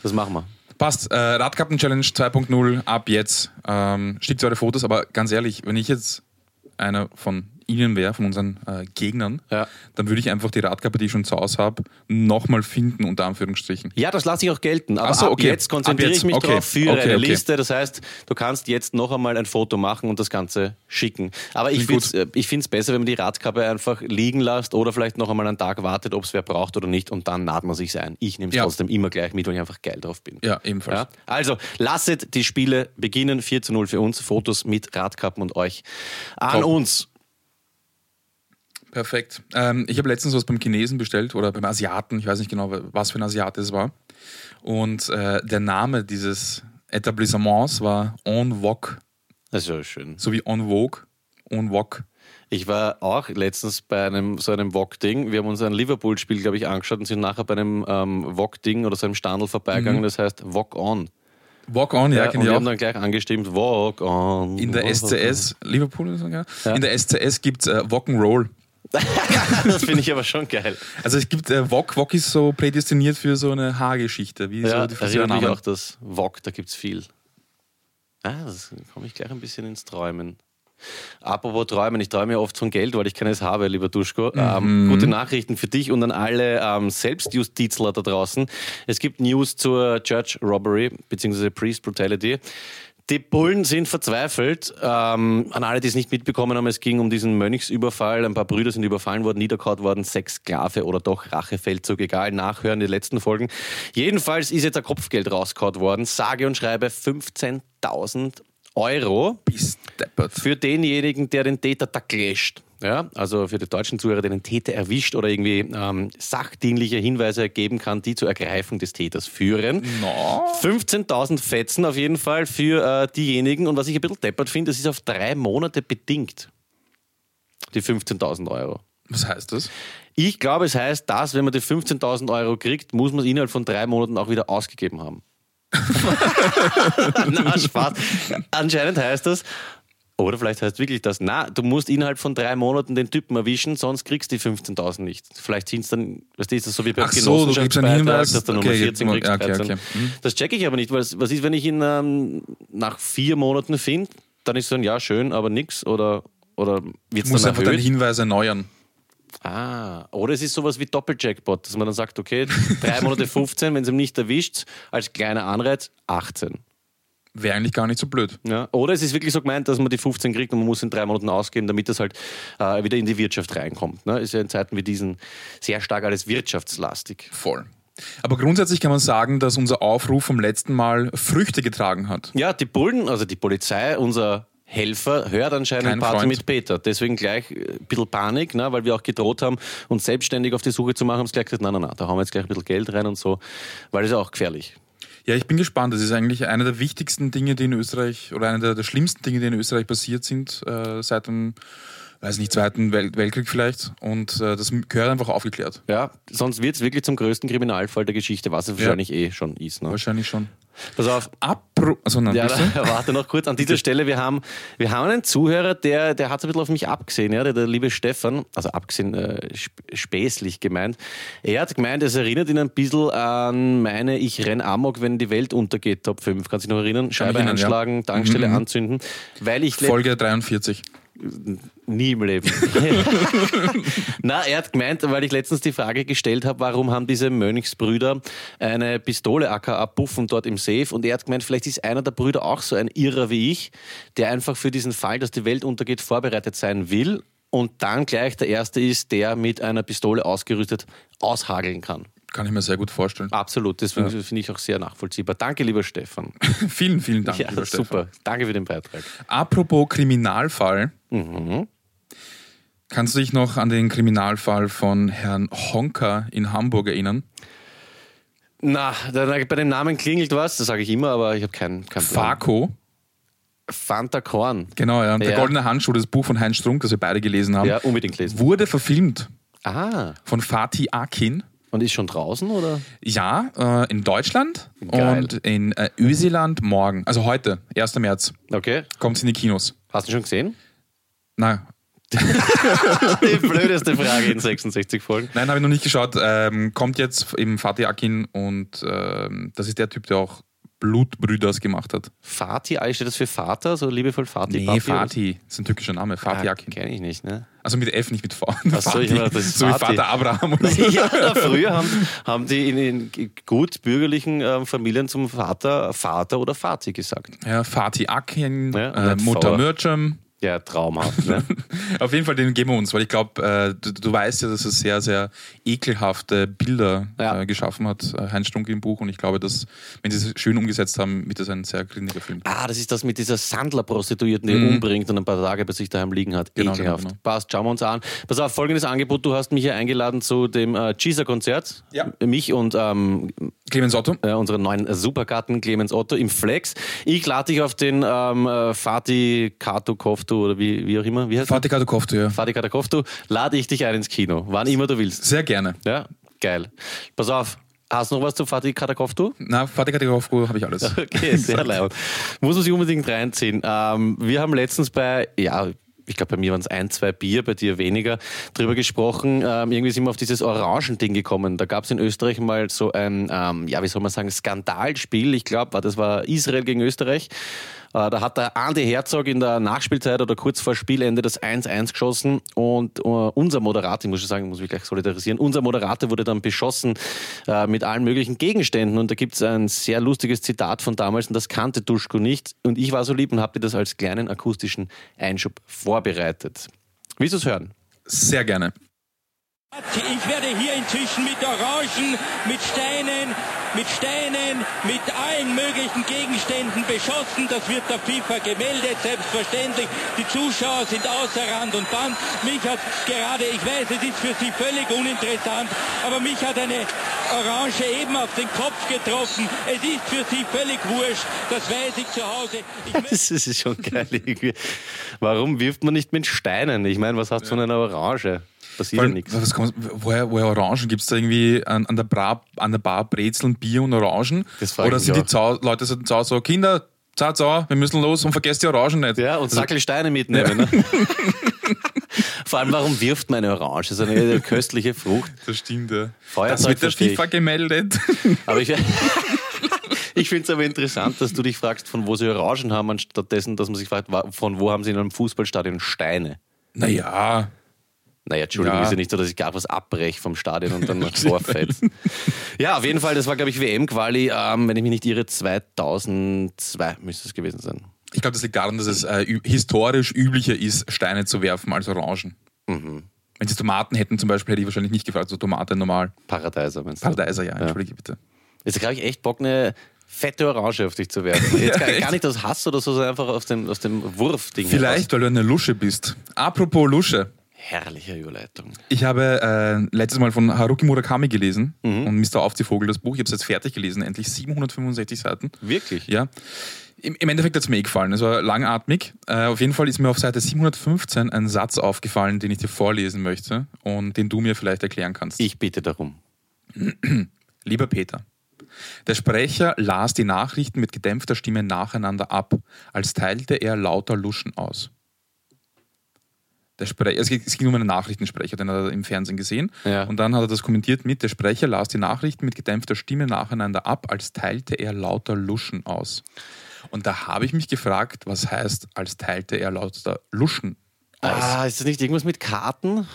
Das machen wir. Passt. Äh, Radkappen-Challenge 2.0 ab jetzt. Ähm, schickt eure Fotos, aber ganz ehrlich, wenn ich jetzt einer von ihnen wäre, von unseren äh, Gegnern, ja. dann würde ich einfach die Radkappe, die ich schon zu Hause habe, nochmal finden, unter Anführungsstrichen. Ja, das lasse ich auch gelten. Aber so, okay. jetzt konzentriere ich mich okay. drauf, führe okay, eine Liste. Das heißt, du kannst jetzt noch einmal ein Foto machen und das Ganze schicken. Aber ich finde es äh, besser, wenn man die Radkappe einfach liegen lässt oder vielleicht noch einmal einen Tag wartet, ob es wer braucht oder nicht und dann naht man sich ein. Ich nehme es ja. trotzdem immer gleich mit, weil ich einfach geil drauf bin. Ja, ebenfalls. Ja? Also, lasset die Spiele beginnen. 4 zu 0 für uns. Fotos mit Radkappen und euch an Top. uns. Perfekt. Ähm, ich habe letztens was beim Chinesen bestellt oder beim Asiaten, ich weiß nicht genau, was für ein Asiate es war. Und äh, der Name dieses Etablissements war On Wok. Das ist ja schön. So wie On Vogue, On Wok. Ich war auch letztens bei einem so einem Wok-Ding. Wir haben uns ein Liverpool-Spiel, glaube ich, angeschaut und sind nachher bei einem ähm, Wok-Ding oder so einem Standel vorbeigegangen. Mhm. Das heißt Wok On. Walk On, ja, ja auch. Wir haben dann gleich angestimmt, Walk On. In der SCS, Liverpool, ja. in der SCS gibt es äh, Rock'n'Roll. das finde ich aber schon geil. Also es gibt äh, Wok, Wok ist so prädestiniert für so eine Haargeschichte. Wie ja, so die erinnert mich auch das Wok, da gibt es viel. Ah, das komme ich gleich ein bisschen ins Träumen. Apropos Träumen, ich träume ja oft von Geld, weil ich keines habe, lieber Duschko. Mhm. Ähm, gute Nachrichten für dich und an alle ähm, Selbstjustizler da draußen. Es gibt News zur Church Robbery bzw. Priest Brutality. Die Bullen sind verzweifelt. Ähm, an alle, die es nicht mitbekommen haben, es ging um diesen Mönchsüberfall. Ein paar Brüder sind überfallen worden, niederkaut worden, sechs Sklave oder doch Rachefeldzug, egal, nachhören die letzten Folgen. Jedenfalls ist jetzt ein Kopfgeld rausgehauen worden, sage und schreibe 15.000 Euro für denjenigen, der den Täter da clasht. Ja, also für die deutschen Zuhörer, der den Täter erwischt oder irgendwie ähm, sachdienliche Hinweise geben kann, die zur Ergreifung des Täters führen. No. 15.000 Fetzen auf jeden Fall für äh, diejenigen. Und was ich ein bisschen deppert finde, das ist auf drei Monate bedingt. Die 15.000 Euro. Was heißt das? Ich glaube, es heißt, dass, wenn man die 15.000 Euro kriegt, muss man es innerhalb von drei Monaten auch wieder ausgegeben haben. Na, Spaß. Anscheinend heißt das, oder vielleicht heißt wirklich das, na, du musst innerhalb von drei Monaten den Typen erwischen, sonst kriegst du die 15.000 nicht. Vielleicht sind es dann, weißt du, ist das so wie beim Ach so, du gibst einen Hinweis, dass du okay, Nummer 14 kriegst. Okay, okay, hm. Das checke ich aber nicht, weil was ist, wenn ich ihn ähm, nach vier Monaten finde, dann ist so ein Ja, schön, aber nix oder, oder wird es dann einfach deinen Hinweis erneuern. Ah, oder es ist sowas wie Doppeljackpot, dass man dann sagt, okay, drei Monate 15, wenn es ihm nicht erwischt, als kleiner Anreiz 18. Wäre eigentlich gar nicht so blöd. Ja. Oder es ist wirklich so gemeint, dass man die 15 kriegt und man muss in drei Monaten ausgeben, damit das halt äh, wieder in die Wirtschaft reinkommt. Ne? Ist ja in Zeiten wie diesen sehr stark alles wirtschaftslastig. Voll. Aber grundsätzlich kann man sagen, dass unser Aufruf vom letzten Mal Früchte getragen hat. Ja, die Bullen, also die Polizei, unser Helfer hört anscheinend Kein Party Freund. mit Peter. Deswegen gleich äh, ein bisschen Panik, ne, weil wir auch gedroht haben, uns selbstständig auf die Suche zu machen, haben sie gleich gesagt, nein, nein, nein, da haben wir jetzt gleich ein bisschen Geld rein und so, weil das ist auch gefährlich. Ja, ich bin gespannt. Das ist eigentlich einer der wichtigsten Dinge, die in Österreich, oder einer der, der schlimmsten Dinge, die in Österreich passiert sind, äh, seit dem weiß nicht, Zweiten Welt Weltkrieg vielleicht. Und äh, das gehört einfach aufgeklärt. Ja, sonst wird es wirklich zum größten Kriminalfall der Geschichte, was es ja. wahrscheinlich eh schon ist. Ne? Wahrscheinlich schon. Pass auf. Apro also, nein, ja, da, warte noch kurz. An dieser Stelle, wir haben, wir haben einen Zuhörer, der, der hat ein bisschen auf mich abgesehen, ja, der, der liebe Stefan, also abgesehen, äh, späßlich gemeint. Er hat gemeint, es erinnert ihn ein bisschen an meine Ich renn Amok, wenn die Welt untergeht, Top 5. Kannst du dich noch erinnern? Scheibe einschlagen, ja. Tankstelle mhm. anzünden. Weil ich Folge 43. Nie im Leben. Na, er hat gemeint, weil ich letztens die Frage gestellt habe, warum haben diese Mönchsbrüder eine Pistole aka Puffen dort im Safe und er hat gemeint, vielleicht ist einer der Brüder auch so ein Irrer wie ich, der einfach für diesen Fall, dass die Welt untergeht, vorbereitet sein will und dann gleich der Erste ist, der mit einer Pistole ausgerüstet aushageln kann. Kann ich mir sehr gut vorstellen. Absolut, das ja. finde ich auch sehr nachvollziehbar. Danke, lieber Stefan. vielen, vielen Dank, ja, lieber super. Stefan. Danke für den Beitrag. Apropos Kriminalfall. Mhm. Kannst du dich noch an den Kriminalfall von Herrn Honker in Hamburg erinnern? Na, bei dem Namen klingelt was, das sage ich immer, aber ich habe keinen kein Fako. Fanta Korn. Genau, ja. Der ja. Goldene Handschuh, das Buch von Heinz Strunk, das wir beide gelesen haben. Ja, unbedingt lesen. Wurde verfilmt. Ah. Von Fatih Akin. Und ist schon draußen, oder? Ja, äh, in Deutschland Geil. und in äh, Öseland morgen. Also heute, 1. März. Okay. Kommt es in die Kinos. Hast du schon gesehen? Nein. die blödeste Frage in 66 Folgen. Nein, habe ich noch nicht geschaut. Ähm, kommt jetzt eben Fatih Akin und ähm, das ist der Typ, der auch Blutbrüders gemacht hat. Fatih, steht das für Vater, so liebevoll Fatih? Nee, Papi, Fatih, das ist ein türkischer Name. Fatih ah, Kenne ich nicht, ne? Also mit F, nicht mit V. Achso, ich meine, das ist so wie Vater Abraham oder so. ja, früher haben, haben die in den gut bürgerlichen äh, Familien zum Vater Vater oder Fatih gesagt. Ja, Fatih Akin, ja, äh, Mutter Mürcem. Ja, traumhaft. Ne? Auf jeden Fall, den geben wir uns, weil ich glaube, äh, du, du, weißt ja, dass er sehr, sehr ekelhafte Bilder ja. äh, geschaffen hat, äh, Heinz Strunk im Buch. Und ich glaube, dass, wenn sie es schön umgesetzt haben, wird das ein sehr gründiger Film. Ah, das ist das mit dieser Sandler-Prostituierten, die mhm. umbringt und ein paar Tage bei sich daheim liegen hat. Genau, genau Ekelhaft. Genau. Passt, schauen wir uns an. Pass auf, folgendes Angebot. Du hast mich hier eingeladen zu dem äh, Cheeser-Konzert. Ja. Mich und ähm, Clemens Otto. Äh, unseren neuen Superkarten Clemens Otto im Flex. Ich lade dich auf den ähm, äh, Fatih Kato Koftu oder wie, wie auch immer. Wie heißt Fatih Kato Koftu, ja. Fatih Kato Koftu. Lade ich dich ein ins Kino, wann immer du willst. Sehr gerne. Ja, geil. Pass auf, Hast du noch was zu Fatih Katakoftu? Na, Fatih Katakoftu habe ich alles. Okay, sehr leid. Muss man sich unbedingt reinziehen. Ähm, wir haben letztens bei, ja, ich glaube, bei mir waren es ein, zwei Bier, bei dir weniger, drüber gesprochen. Ähm, irgendwie sind wir auf dieses Orangending gekommen. Da gab es in Österreich mal so ein, ähm, ja, wie soll man sagen, Skandalspiel. Ich glaube, das war Israel gegen Österreich. Äh, da hat der Andi Herzog in der Nachspielzeit oder kurz vor Spielende das 1-1 geschossen und uh, unser Moderator, ich muss schon sagen, muss mich gleich solidarisieren, unser Moderator wurde dann beschossen uh, mit allen möglichen Gegenständen und da gibt es ein sehr lustiges Zitat von damals und das kannte Duschko nicht und ich war so lieb und habe dir das als kleinen akustischen Einschub vorbereitet. Willst du es hören? Sehr gerne. Ich werde hier inzwischen mit Orangen, mit Steinen, mit Steinen, mit allen möglichen Gegenständen beschossen. Das wird der FIFA gemeldet, selbstverständlich. Die Zuschauer sind außer Rand und Band. Mich hat gerade, ich weiß, es ist für Sie völlig uninteressant, aber mich hat eine Orange eben auf den Kopf getroffen. Es ist für Sie völlig wurscht. Das weiß ich zu Hause. Ich das ist schon geil. Warum wirft man nicht mit Steinen? Ich meine, was hast du von einer Orange? Passiert ja nichts. woher, woher Orangen? Gibt es da irgendwie an, an, der Bar, an der Bar Brezeln, Bier und Orangen? Oder sind die Zau Leute sind zu Hause so, Kinder, zart sauer, wir müssen los und vergesst die Orangen nicht. Ja, und also, Sackel Steine mitnehmen. Ja. Ne? Vor allem, warum wirft man eine Orange? Das ist eine köstliche Frucht. Das stimmt, ja. Feuerzeug das wird der FIFA ich. gemeldet. Aber ich, ich finde es aber interessant, dass du dich fragst, von wo sie Orangen haben, anstatt dessen, dass man sich fragt, von wo haben sie in einem Fußballstadion Steine? Naja, naja, Entschuldigung, ja. ist ja nicht so, dass ich gar was abbreche vom Stadion und dann noch vorfällt. ja, auf jeden Fall, das war, glaube ich, WM-Quali, ähm, wenn ich mich nicht irre, 2002 müsste es gewesen sein. Ich glaube, das liegt daran, dass es äh, historisch üblicher ist, Steine zu werfen als Orangen. Mhm. Wenn sie Tomaten hätten zum Beispiel, hätte ich wahrscheinlich nicht gefragt, so Tomate normal. Paradeiser, meinst du? Paradeiser, ja, entschuldige ja. bitte. Jetzt glaube ich echt Bock, eine fette Orange auf dich zu werfen. Jetzt gar, gar nicht aus Hass oder so, sondern einfach aus dem, aus dem Wurfding. Vielleicht, heraus. weil du eine Lusche bist. Apropos Lusche. Herrliche Überleitung. Ich habe äh, letztes Mal von Haruki Murakami gelesen mhm. und Mr. Aufziehvogel das Buch. Ich habe es jetzt fertig gelesen, endlich 765 Seiten. Wirklich? Ja. Im, im Endeffekt hat es mir eh gefallen. Es war langatmig. Äh, auf jeden Fall ist mir auf Seite 715 ein Satz aufgefallen, den ich dir vorlesen möchte und den du mir vielleicht erklären kannst. Ich bitte darum. Lieber Peter, Der Sprecher las die Nachrichten mit gedämpfter Stimme nacheinander ab, als teilte er lauter Luschen aus. Der Sprecher, es ging um einen Nachrichtensprecher, den hat er im Fernsehen gesehen. Ja. Und dann hat er das kommentiert mit, der Sprecher las die Nachrichten mit gedämpfter Stimme nacheinander ab, als teilte er lauter Luschen aus. Und da habe ich mich gefragt, was heißt, als teilte er lauter Luschen aus. Ah, ist das nicht irgendwas mit Karten?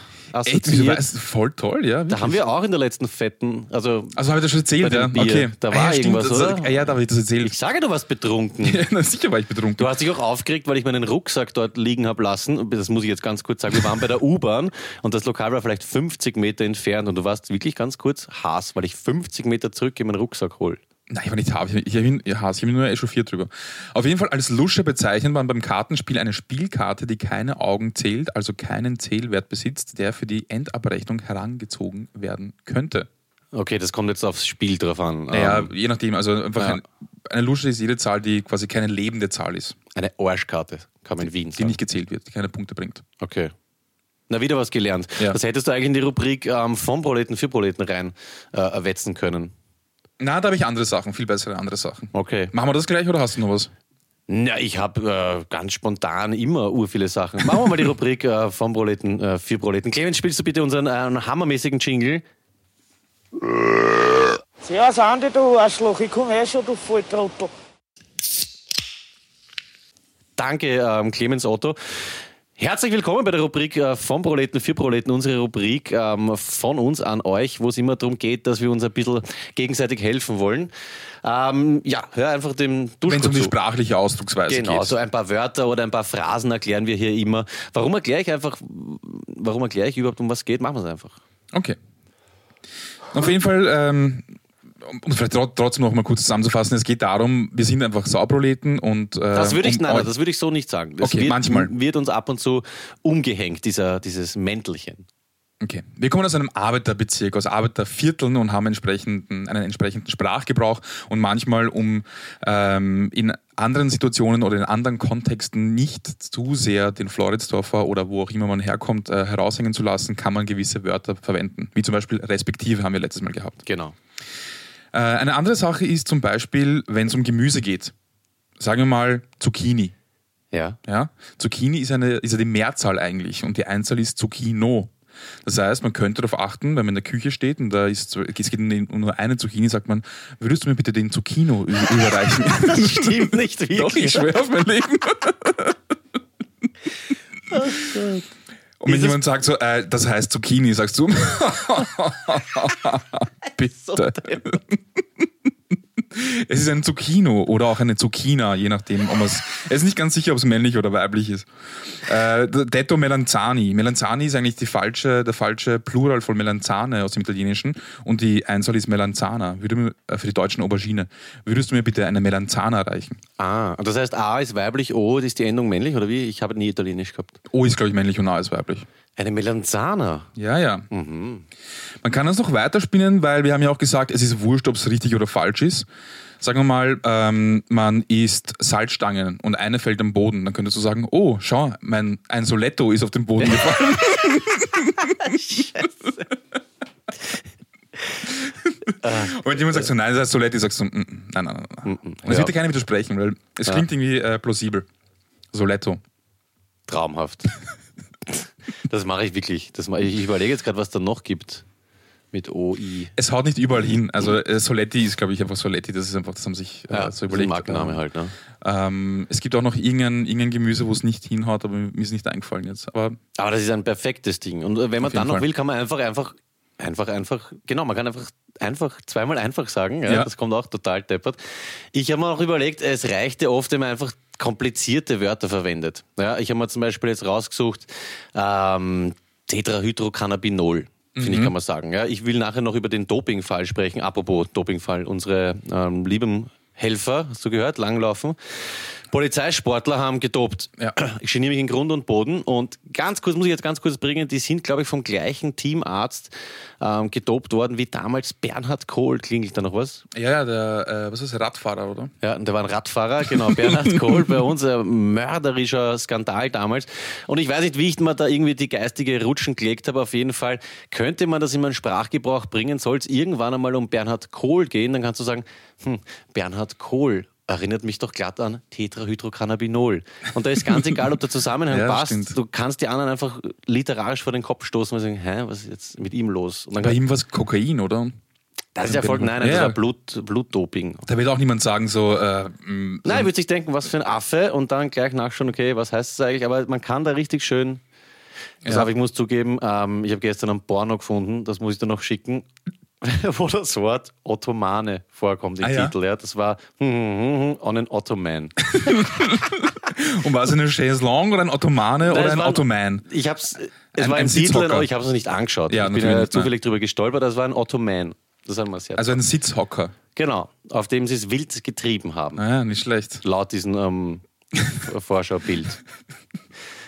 Echt, du weißt, voll toll, ja. Wirklich. Da haben wir auch in der letzten fetten, also. Also habe ich das schon erzählt, ja. Bier. Okay. Da war ah, ja, irgendwas, stimmt, oder? ja, da habe ich das erzählt. Ich sage, du warst betrunken. ja, na, sicher war ich betrunken. Du hast dich auch aufgeregt, weil ich meinen Rucksack dort liegen habe lassen. Das muss ich jetzt ganz kurz sagen. Wir waren bei der U-Bahn und das Lokal war vielleicht 50 Meter entfernt und du warst wirklich ganz kurz Hass, weil ich 50 Meter zurück in meinen Rucksack hole. Nein, ich war nicht hart. Ich habe ihn, ja, hab ihn nur echauffiert drüber. Auf jeden Fall als Lusche bezeichnet man beim Kartenspiel eine Spielkarte, die keine Augen zählt, also keinen Zählwert besitzt, der für die Endabrechnung herangezogen werden könnte. Okay, das kommt jetzt aufs Spiel drauf an. Naja, ähm, je nachdem. Also einfach ja. ein, eine Lusche ist jede Zahl, die quasi keine lebende Zahl ist. Eine Arschkarte, kann man in Wien sagen. Die nicht gezählt wird, die keine Punkte bringt. Okay. Na, wieder was gelernt. Ja. Das hättest du eigentlich in die Rubrik ähm, von Proleten für Proleten rein äh, erwetzen können. Na, da habe ich andere Sachen, viel bessere andere Sachen. Okay. Machen wir das gleich oder hast du noch was? Na, ich habe äh, ganz spontan immer ur viele Sachen. Machen wir mal die Rubrik äh, vom Proleten äh, für Proleten. Clemens, spielst du bitte unseren äh, hammermäßigen Jingle? Servus Andi, du Arschloch, ich komme eh schon, du Volltrottel. Danke, ähm, Clemens Otto. Herzlich willkommen bei der Rubrik äh, von Proleten für Proleten, unsere Rubrik ähm, von uns an euch, wo es immer darum geht, dass wir uns ein bisschen gegenseitig helfen wollen. Ähm, ja, hör einfach dem Duschko Wenn es um die sprachliche Ausdrucksweise genau, geht. Genau, so ein paar Wörter oder ein paar Phrasen erklären wir hier immer. Warum erkläre ich einfach, warum erkläre ich überhaupt, um was geht? Machen wir es einfach. Okay. Auf jeden Fall ähm, um vielleicht trotzdem noch mal kurz zusammenzufassen, es geht darum, wir sind einfach Sauproleten und. Äh, das würde ich, um, nein, das würde ich so nicht sagen. Das okay, wird, manchmal. wird uns ab und zu umgehängt, dieser, dieses Mäntelchen. Okay. Wir kommen aus einem Arbeiterbezirk, aus Arbeitervierteln und haben entsprechenden, einen entsprechenden Sprachgebrauch und manchmal, um ähm, in anderen Situationen oder in anderen Kontexten nicht zu sehr den Floridsdorfer oder wo auch immer man herkommt, äh, heraushängen zu lassen, kann man gewisse Wörter verwenden. Wie zum Beispiel respektive haben wir letztes Mal gehabt. Genau. Äh, eine andere Sache ist zum Beispiel, wenn es um Gemüse geht. Sagen wir mal Zucchini. Ja. ja? Zucchini ist, eine, ist ja die Mehrzahl eigentlich und die Einzahl ist Zucchino. Das heißt, man könnte darauf achten, wenn man in der Küche steht und da ist, es geht um nur eine Zucchini, sagt man, würdest du mir bitte den Zucchino überreichen? das stimmt nicht wirklich. Doch, ich schwöre auf mein Leben. Oh Gott. Und wenn jemand sagt so, äh, das heißt Zucchini, sagst du, bitte. Es ist ein Zucchino oder auch eine Zucchina, je nachdem, ob es. Er ist nicht ganz sicher, ob es männlich oder weiblich ist. Äh, Detto Melanzani. Melanzani ist eigentlich die falsche, der falsche Plural von Melanzane aus dem Italienischen und die Einzahl ist Melanzana. Würde mir, äh, für die deutschen Aubergine. Würdest du mir bitte eine Melanzana reichen? Ah, das heißt A ist weiblich, O ist die Endung männlich oder wie? Ich habe nie Italienisch gehabt. O ist, glaube ich, männlich und A ist weiblich. Eine Melanzana. Ja, ja. Mhm. Man kann das noch weiterspinnen, weil wir haben ja auch gesagt, es ist wurscht, ob es richtig oder falsch ist. Sagen wir mal, ähm, man isst Salzstangen und eine fällt am Boden. Dann könntest du sagen, oh, schau, mein, ein Soletto ist auf den Boden gefallen. Scheiße. und wenn jemand sagt so, nein, das heißt Soletti, sagst du, mm, mm, nein, nein, nein. Mm, und es ja. wird dir keiner widersprechen, weil es klingt ja. irgendwie äh, plausibel. Soletto. Traumhaft. Das mache ich wirklich. Das mache ich. ich überlege jetzt gerade, was da noch gibt mit OI. Es haut nicht überall hin. Also äh, Soletti ist, glaube ich, einfach Soletti. Das ist einfach, das haben sich äh, so überlegt. Das ist ein Markenname halt, ne? Ähm, es gibt auch noch irgendein, irgendein Gemüse, wo es nicht hinhaut, aber mir ist nicht eingefallen jetzt. Aber, aber das ist ein perfektes Ding. Und wenn man dann noch Fall. will, kann man einfach, einfach, einfach, einfach, genau, man kann einfach einfach, zweimal einfach sagen. Ja, ja. Das kommt auch total deppert. Ich habe mir auch überlegt, es reichte oft, wenn man einfach komplizierte Wörter verwendet. Ja, ich habe mir zum Beispiel jetzt rausgesucht, ähm, Tetrahydrocannabinol. Finde mhm. ich, kann man sagen. Ja, ich will nachher noch über den Dopingfall sprechen. Apropos Dopingfall. Unsere ähm, lieben Helfer, hast du gehört, langlaufen. Polizeisportler haben gedopt. Ja. Ich geniere mich in Grund und Boden und ganz kurz, muss ich jetzt ganz kurz bringen, die sind, glaube ich, vom gleichen Teamarzt ähm, gedopt worden wie damals Bernhard Kohl. Klingelt da noch was? Ja, ja, der, äh, was ist das, Radfahrer, oder? Ja, der war ein Radfahrer, genau. Bernhard Kohl bei uns, ein mörderischer Skandal damals. Und ich weiß nicht, wie ich mir da irgendwie die geistige Rutschen gelegt habe. Auf jeden Fall könnte man das in meinen Sprachgebrauch bringen. Soll es irgendwann einmal um Bernhard Kohl gehen, dann kannst du sagen, hm, Bernhard Kohl erinnert mich doch glatt an Tetrahydrocannabinol. Und da ist ganz egal, ob der Zusammenhang ja, passt. Stimmt. Du kannst die anderen einfach literarisch vor den Kopf stoßen und sagen, hä, was ist jetzt mit ihm los? Bei ihm was Kokain, oder? Das ist ja voll, nein, nein, ja. das war Blut, Blutdoping. Da wird auch niemand sagen so, äh, mm, so Nein, ich würde sich denken, was für ein Affe und dann gleich nachschauen, okay, was heißt das eigentlich? Aber man kann da richtig schön ja. Also, ich muss zugeben, ähm, ich habe gestern ein Porno gefunden, das muss ich dir noch schicken. wo das Wort Ottomane vorkommt im ah, Titel. Ja? ja? Das war hm, hm, hm, on an Ottoman. Und war es eine Chaiselong oder ein Ottomane Nein, oder ein war, Ottoman? Ich hab's, es ein, war ein Titel, aber ich habe es nicht angeschaut. Ja, ich bin ja zufällig drüber gestolpert, das war ein Ottoman. Das haben wir sehr also ein Sitzhocker. Genau, auf dem sie es wild getrieben haben. Ah, nicht schlecht. Laut diesem ähm, Vorschaubild.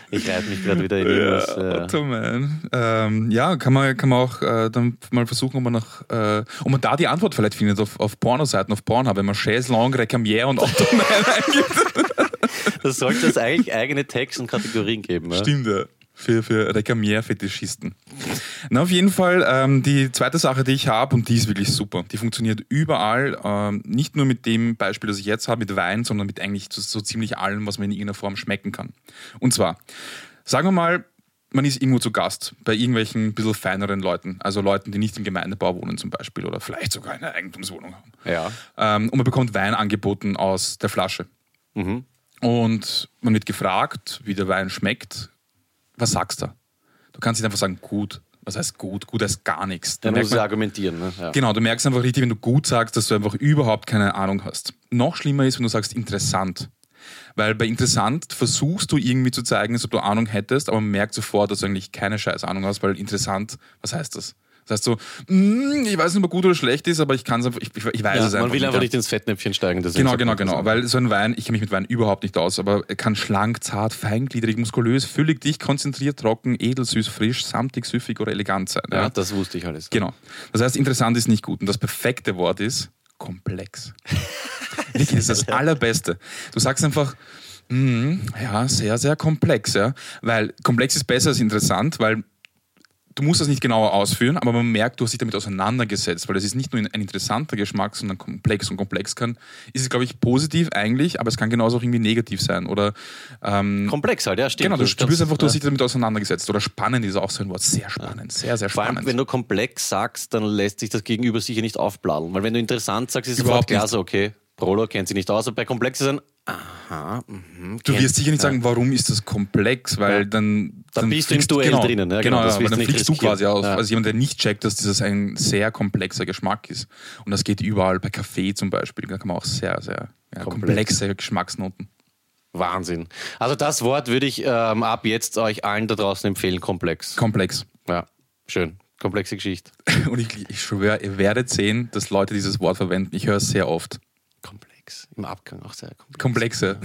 Ich reite mich gerade wieder in irgendwas. Ja, Otto, man. Ähm, ja, kann man, kann man auch äh, dann mal versuchen, ob man nach, äh, ob man da die Antwort vielleicht findet auf, auf Pornoseiten, auf Pornhub, wenn man Chaise Longue, Recamier und Otto Man eingibt. Das sollte es eigentlich eigene Tags und Kategorien geben. Stimmt, ja für, für Rekamier-Fetischisten. Na, auf jeden Fall, ähm, die zweite Sache, die ich habe, und die ist wirklich super, die funktioniert überall, ähm, nicht nur mit dem Beispiel, das ich jetzt habe, mit Wein, sondern mit eigentlich so, so ziemlich allem, was man in irgendeiner Form schmecken kann. Und zwar, sagen wir mal, man ist irgendwo zu Gast bei irgendwelchen bisschen feineren Leuten, also Leuten, die nicht im Gemeindebau wohnen zum Beispiel oder vielleicht sogar eine Eigentumswohnung haben. Ja. Ähm, und man bekommt Wein angeboten aus der Flasche. Mhm. Und man wird gefragt, wie der Wein schmeckt was sagst du? Du kannst nicht einfach sagen, gut. Was heißt gut? Gut heißt gar nichts. Dann musst du argumentieren. Ne? Ja. Genau, du merkst einfach richtig, wenn du gut sagst, dass du einfach überhaupt keine Ahnung hast. Noch schlimmer ist, wenn du sagst interessant. Weil bei interessant versuchst du irgendwie zu zeigen, als ob du Ahnung hättest, aber man merkt sofort, dass du eigentlich keine scheiß Ahnung hast, weil interessant, was heißt das? Das heißt so, mm, ich weiß nicht, ob er gut oder schlecht ist, aber ich kann es einfach, ich, ich, ich weiß ja, es einfach. Man will einfach nicht ins Fettnäpfchen steigen. genau, genau, genau. Weil so ein Wein, ich kenne mich mit Wein überhaupt nicht aus, aber er kann schlank, zart, feingliedrig, muskulös, füllig, dicht, konzentriert, trocken, edel, süß, frisch, samtig, süffig oder elegant sein. Ja, ja, das wusste ich alles. Genau. Das heißt, interessant ist nicht gut. Und das perfekte Wort ist komplex. Wirklich, das ist das Allerbeste. Du sagst einfach, mm, ja, sehr, sehr komplex, ja. Weil komplex ist besser als interessant, weil du musst das nicht genauer ausführen, aber man merkt, du hast dich damit auseinandergesetzt, weil es ist nicht nur ein interessanter Geschmack, sondern komplex und komplex kann, ist es, glaube ich, positiv eigentlich, aber es kann genauso auch irgendwie negativ sein oder ähm, komplex halt, ja, stimmt. Genau, du spürst einfach, du hast dich damit auseinandergesetzt oder spannend ist auch so ein Wort, sehr spannend, sehr, sehr spannend. Vor allem, wenn du komplex sagst, dann lässt sich das Gegenüber sicher nicht aufbladen, weil wenn du interessant sagst, ist es sofort klar so, okay, Prolo kennt sich nicht aus, aber bei komplex ist ein Aha. Mh, du wirst sicher nicht sagen, warum ist das komplex, weil ja. dann. Da dann bist du im Duell genau, drinnen. Ja, genau, genau ja, dann fliegst du quasi aus. Ja. Also jemand, der nicht checkt, dass dieses ein sehr komplexer Geschmack ist. Und das geht überall, bei Kaffee zum Beispiel. Da kann man auch sehr, sehr komplexe Geschmacksnoten. Wahnsinn. Also das Wort würde ich ähm, ab jetzt euch allen da draußen empfehlen, komplex. Komplex. Ja, schön. Komplexe Geschichte. Und ich, ich schwöre, ihr werdet sehen, dass Leute dieses Wort verwenden. Ich höre es sehr oft komplex. Im Abgang auch sehr komplex. Komplexe.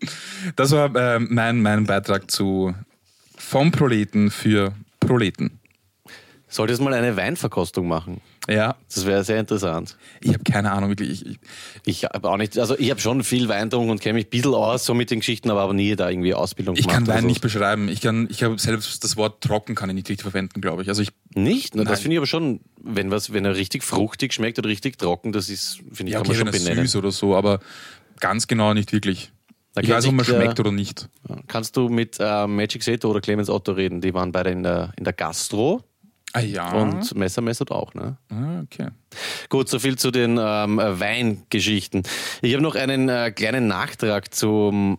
das war äh, mein, mein Beitrag zu Vom Proleten für Proleten. Solltest mal eine Weinverkostung machen. Ja. Das wäre sehr interessant. Ich habe keine Ahnung, wirklich. Ich, ich habe auch nicht, also ich habe schon viel Wein getrunken und kenne mich ein bisschen aus so mit den Geschichten, aber, aber nie da irgendwie Ausbildung ich gemacht. Ich kann Wein so. nicht beschreiben. Ich kann, ich habe selbst das Wort trocken kann ich nicht richtig verwenden, glaube ich. Also ich. Nicht? Na, das finde ich aber schon, wenn was, wenn er richtig fruchtig schmeckt oder richtig trocken, das ist, finde ich, ja, okay, kann man schon benennen. süß oder so, aber ganz genau nicht wirklich. Da ich weiß, ob man schmeckt oder nicht. Kannst du mit äh, Magic Seto oder Clemens Otto reden? Die waren beide in der, in der Gastro Ah, ja. Und Messer messert auch, ne? Ah, okay. Gut, soviel zu den ähm, Weingeschichten. Ich habe noch einen äh, kleinen Nachtrag zum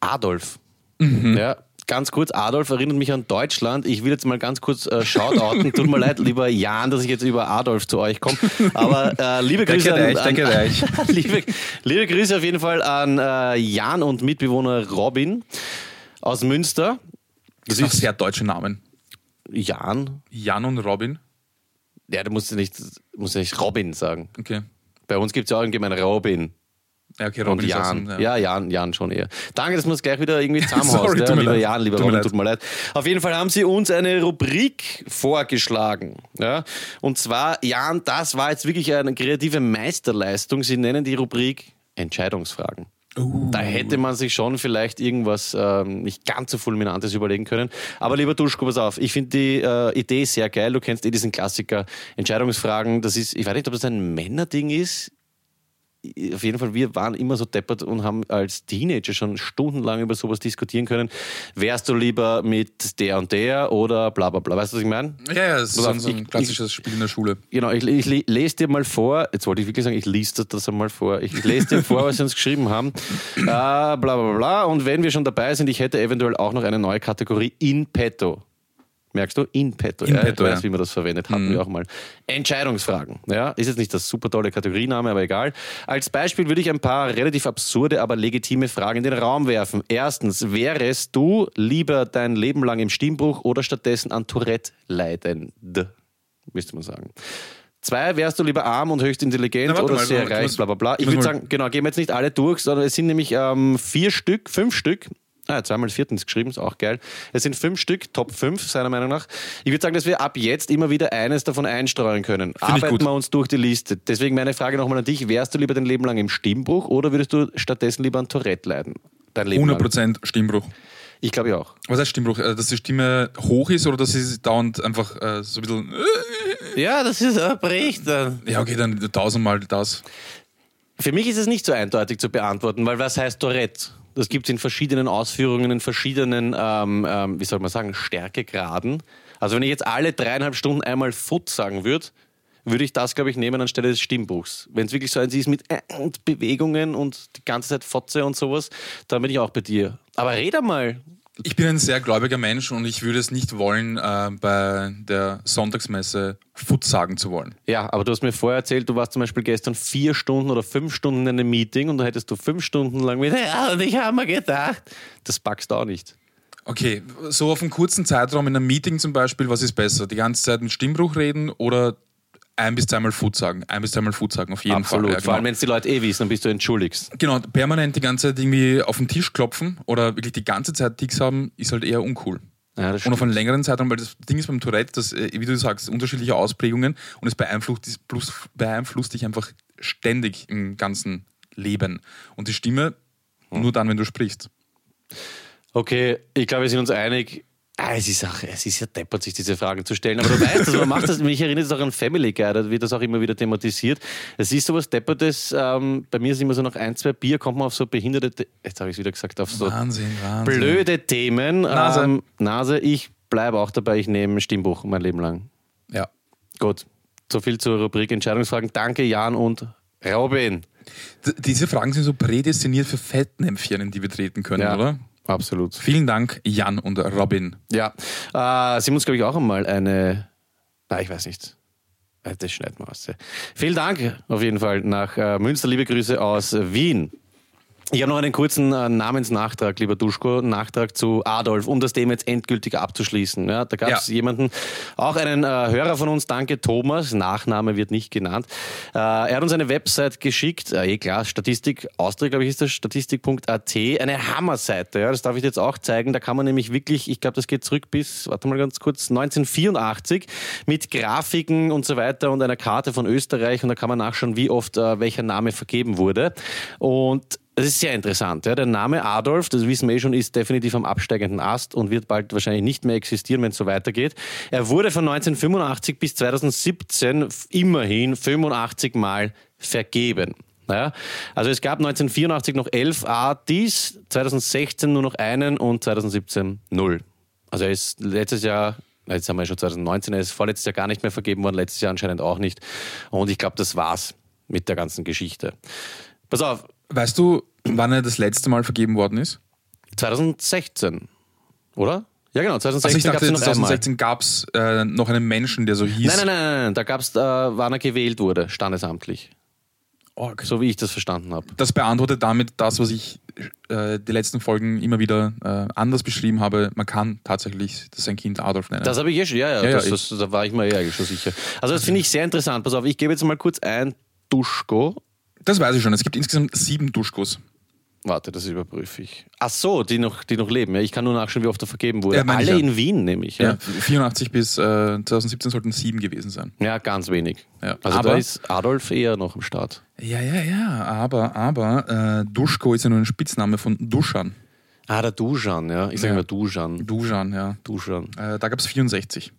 Adolf. Mhm. Ja, ganz kurz, Adolf erinnert mich an Deutschland. Ich will jetzt mal ganz kurz äh, shoutouten. Tut mir leid, lieber Jan, dass ich jetzt über Adolf zu euch komme. Aber äh, liebe Grüße an, an, an liebe, liebe, Grüße auf jeden Fall an äh, Jan und Mitbewohner Robin aus Münster. Das, das ist sehr deutsche Namen. Jan. Jan und Robin? Ja, du musst nicht, musst nicht Robin sagen. Okay. Bei uns gibt es ja auch irgendjemand Robin. Ja, okay, Robin und Jan. ja. ja, Jan, Jan schon eher. Danke, dass wir es gleich wieder irgendwie zusammenhaust. ja, lieber leid. Jan, lieber tut Robin, tut mir leid. Auf jeden Fall haben sie uns eine Rubrik vorgeschlagen. Ja? Und zwar, Jan, das war jetzt wirklich eine kreative Meisterleistung. Sie nennen die Rubrik Entscheidungsfragen. Da hätte man sich schon vielleicht irgendwas ähm, nicht ganz so fulminantes überlegen können. Aber lieber Duschko, pass auf, ich finde die äh, Idee sehr geil. Du kennst eh diesen Klassiker Entscheidungsfragen. Das ist, ich weiß nicht, ob das ein Männerding ist auf jeden Fall, wir waren immer so deppert und haben als Teenager schon stundenlang über sowas diskutieren können. Wärst du lieber mit der und der oder bla bla bla. Weißt du, was ich meine? Ja, ja, das ist so, so ein ich, klassisches ich, Spiel in der Schule. Genau, ich, ich, lese dir mal vor, jetzt wollte ich wirklich sagen, ich lese das einmal vor. Ich lese dir vor, was sie uns geschrieben haben. Äh, bla bla bla. Und wenn wir schon dabei sind, ich hätte eventuell auch noch eine neue Kategorie in petto. Merkst du? In petto. In ja, petto ich weiß, ja. wie man das verwendet. Hatten mhm. wir auch mal. Entscheidungsfragen. Ja, ist jetzt nicht das super tolle Kategoriename, aber egal. Als Beispiel würde ich ein paar relativ absurde, aber legitime Fragen in den Raum werfen. Erstens, wärest du lieber dein Leben lang im Stimmbruch oder stattdessen an Tourette leidend? Müsste man sagen. Zwei, wärst du lieber arm und höchst intelligent Na, oder mal, sehr reich, bla bla bla. Ich würde sagen, genau, gehen wir jetzt nicht alle durch, sondern es sind nämlich ähm, vier Stück, fünf Stück Ah, zweimal viertens geschrieben, ist auch geil. Es sind fünf Stück, Top 5 seiner Meinung nach. Ich würde sagen, dass wir ab jetzt immer wieder eines davon einstreuen können. Find Arbeiten wir uns durch die Liste. Deswegen meine Frage nochmal an dich. Wärst du lieber dein Leben lang im Stimmbruch oder würdest du stattdessen lieber an Tourette leiden? Dein Leben 100% lang? Stimmbruch. Ich glaube ja auch. Was heißt Stimmbruch? Äh, dass die Stimme hoch ist oder dass sie dauernd einfach äh, so ein bisschen. Ja, das ist bricht dann. Ja, okay, dann tausendmal das. Für mich ist es nicht so eindeutig zu beantworten, weil was heißt Tourette? Das gibt es in verschiedenen Ausführungen, in verschiedenen, ähm, ähm, wie soll man sagen, Stärkegraden. Also wenn ich jetzt alle dreieinhalb Stunden einmal Foot sagen würde, würde ich das, glaube ich, nehmen anstelle des Stimmbuchs. Wenn es wirklich so eins ist mit Bewegungen und die ganze Zeit Fotze und sowas, dann bin ich auch bei dir. Aber red einmal. Ich bin ein sehr gläubiger Mensch und ich würde es nicht wollen, äh, bei der Sonntagsmesse Foot sagen zu wollen. Ja, aber du hast mir vorher erzählt, du warst zum Beispiel gestern vier Stunden oder fünf Stunden in einem Meeting und da hättest du fünf Stunden lang mit, ja, und ich habe mir gedacht, das packst du auch nicht. Okay, so auf einem kurzen Zeitraum in einem Meeting zum Beispiel, was ist besser? Die ganze Zeit mit Stimmbruch reden oder ein bis zweimal Food sagen. Ein bis zweimal Food sagen, auf jeden Absolut. Fall. Ja, genau. Vor allem, wenn es die Leute eh wissen, dann bist du entschuldigst. Genau, permanent die ganze Zeit irgendwie auf den Tisch klopfen oder wirklich die ganze Zeit Ticks haben, ist halt eher uncool. Ja, und auf einen längeren Zeitraum, weil das Ding ist beim Tourette, das, äh, wie du sagst, unterschiedliche Ausprägungen und es beeinflusst, beeinflusst dich einfach ständig im ganzen Leben. Und die Stimme hm. nur dann, wenn du sprichst. Okay, ich glaube, wir sind uns einig, Ah, es ist, auch, es ist ja deppert, sich diese Fragen zu stellen. Aber du weißt, also man macht das, mich erinnert es auch an Family Guy, da wird das auch immer wieder thematisiert. Es ist sowas Deppertes, ähm, bei mir ist immer so nach ein, zwei Bier kommt man auf so behinderte, jetzt habe ich es wieder gesagt, auf so Wahnsinn, Wahnsinn. blöde Themen. Nase. Ähm, Nase, ich bleibe auch dabei, ich nehme Stimmbuch mein Leben lang. Ja. Gut, so viel zur Rubrik Entscheidungsfragen. Danke Jan und Robin. D diese Fragen sind so prädestiniert für Fettnäpfchen, in die wir treten können, ja. oder? Absolut. Vielen Dank, Jan und Robin. Ja, äh, Sie muss, glaube ich, auch einmal eine, na, ich weiß nicht, äh, das schneiden wir aus. Vielen Dank auf jeden Fall nach äh, Münster. Liebe Grüße aus Wien. Ich habe noch einen kurzen äh, Namensnachtrag, lieber Duschko, Nachtrag zu Adolf, um das Thema jetzt endgültig abzuschließen. Ja, da gab es ja. jemanden, auch einen äh, Hörer von uns, danke Thomas, Nachname wird nicht genannt. Äh, er hat uns eine Website geschickt, äh, eh klar, Statistik, Austria, glaube ich, ist das, statistik.at, eine Hammerseite, ja, das darf ich jetzt auch zeigen. Da kann man nämlich wirklich, ich glaube, das geht zurück bis, warte mal ganz kurz, 1984 mit Grafiken und so weiter und einer Karte von Österreich und da kann man nachschauen, wie oft äh, welcher Name vergeben wurde. Und es ist sehr interessant. Ja. Der Name Adolf, das wissen wir eh schon, ist definitiv am absteigenden Ast und wird bald wahrscheinlich nicht mehr existieren, wenn es so weitergeht. Er wurde von 1985 bis 2017 immerhin 85 Mal vergeben. Ja, also es gab 1984 noch elf Artis, 2016 nur noch einen und 2017 null. Also er ist letztes Jahr, jetzt haben wir schon 2019, er ist vorletztes Jahr gar nicht mehr vergeben worden, letztes Jahr anscheinend auch nicht. Und ich glaube, das war's mit der ganzen Geschichte. Pass auf, Weißt du, wann er das letzte Mal vergeben worden ist? 2016, oder? Ja, genau, 2016 also ich dachte, noch 2016 gab es äh, noch einen Menschen, der so hieß. Nein, nein, nein, nein, da gab es, äh, wann er gewählt wurde, standesamtlich. Org. So wie ich das verstanden habe. Das beantwortet damit das, was ich äh, die letzten Folgen immer wieder äh, anders beschrieben habe. Man kann tatsächlich sein Kind Adolf nennen. Das habe ich eh schon, ja, ja, ja, das, ja das, da war ich mir eh eigentlich schon sicher. Also das finde ich sehr interessant. Pass auf, ich gebe jetzt mal kurz ein Duschko Das weiß ich schon. Es gibt insgesamt sieben Duschkos. Warte, das überprüfe ich. Ach so, die noch, die noch leben. Ja, ich kann nur nachschauen, wie oft er vergeben wurde. Ja, Alle ja. in Wien nämlich. Ja, Ja, 84 bis äh, 2017 sollten sieben gewesen sein. ja ganz wenig. Also Aber- da ist Adolf eher noch am Start. Ja, ja, ja. Aber, aber äh, Duschko ist ja nur ein Spitzname von Duschan. Ah, der Dujan, ja. Ich sage Ja. immer Dujan. Duschan, ja. Dujan. Äh, da gab es 64.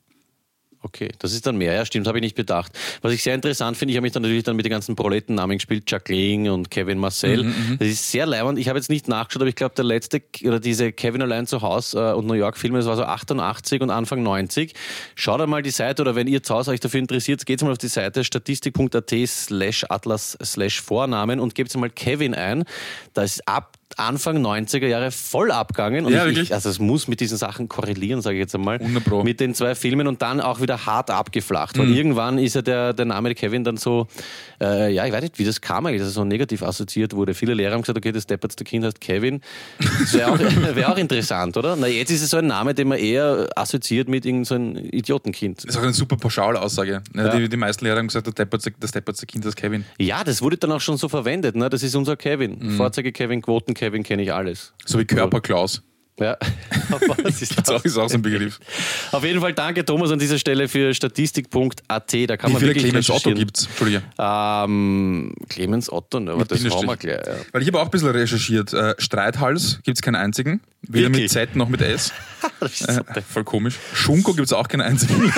Okay, das ist dann mehr, ja, stimmt, habe ich nicht bedacht. Was ich sehr interessant finde, ich habe mich dann natürlich dann mit den ganzen Proletennamen gespielt, Jacqueline und Kevin Marcel. Mhm, das ist sehr leibend. Ich habe jetzt nicht nachgeschaut, aber ich glaube, der letzte, oder diese Kevin allein zu Hause äh, und New York Filme, das war so 88 und Anfang 90. Schaut einmal die Seite, oder wenn ihr zu Hause euch dafür interessiert, geht mal auf die Seite statistik.at slash atlas slash Vornamen und gebt mal Kevin ein. Da ist ab Anfang 90er Jahre voll abgegangen. Und Ja, ich, wirklich? ich, also es muss mit diesen Sachen korrelieren, sage ich jetzt einmal. 100 Pro. Mit den zwei Filmen und dann auch wieder hart abgeflacht. Mhm. Weil irgendwann ist ja der, der Name Kevin dann so, äh, ja, ich weiß nicht, wie das kam eigentlich, dass er so negativ assoziiert wurde. Viele Lehrer haben gesagt, okay, das deppertste Kind heißt Kevin. Das wäre auch, wär auch interessant, oder? Na, jetzt ist es so ein Name, den man eher assoziiert mit irgendeinem so Idiotenkind. Das ist auch eine super Pauschalaussage. Ne? Ja. Die, die meisten Lehrer haben gesagt, das deppertste, das deppertste Kind ist Kevin. Ja, das wurde dann auch schon so verwendet. Ne? Das ist unser Kevin. Mhm. Vorzeige-Kevin, Quoten-Kevin kenne ich alles. So wie Körperklaus. Ja. Was ist Das das? ist auch so ein Begriff. Auf jeden Fall danke Thomas an dieser Stelle für statistik.at. Da kann Wie man viele Clemens Otto gibt es? Ähm, Clemens Otto, ne, aber Mit das haben wir gleich. Ja. Weil ich habe auch ein bisschen recherchiert. Äh, Streithals gibt es keinen einzigen. Weder mit Wirklich? Z noch mit S. Das Äh, voll komisch. Schunko gibt es auch keinen einzigen.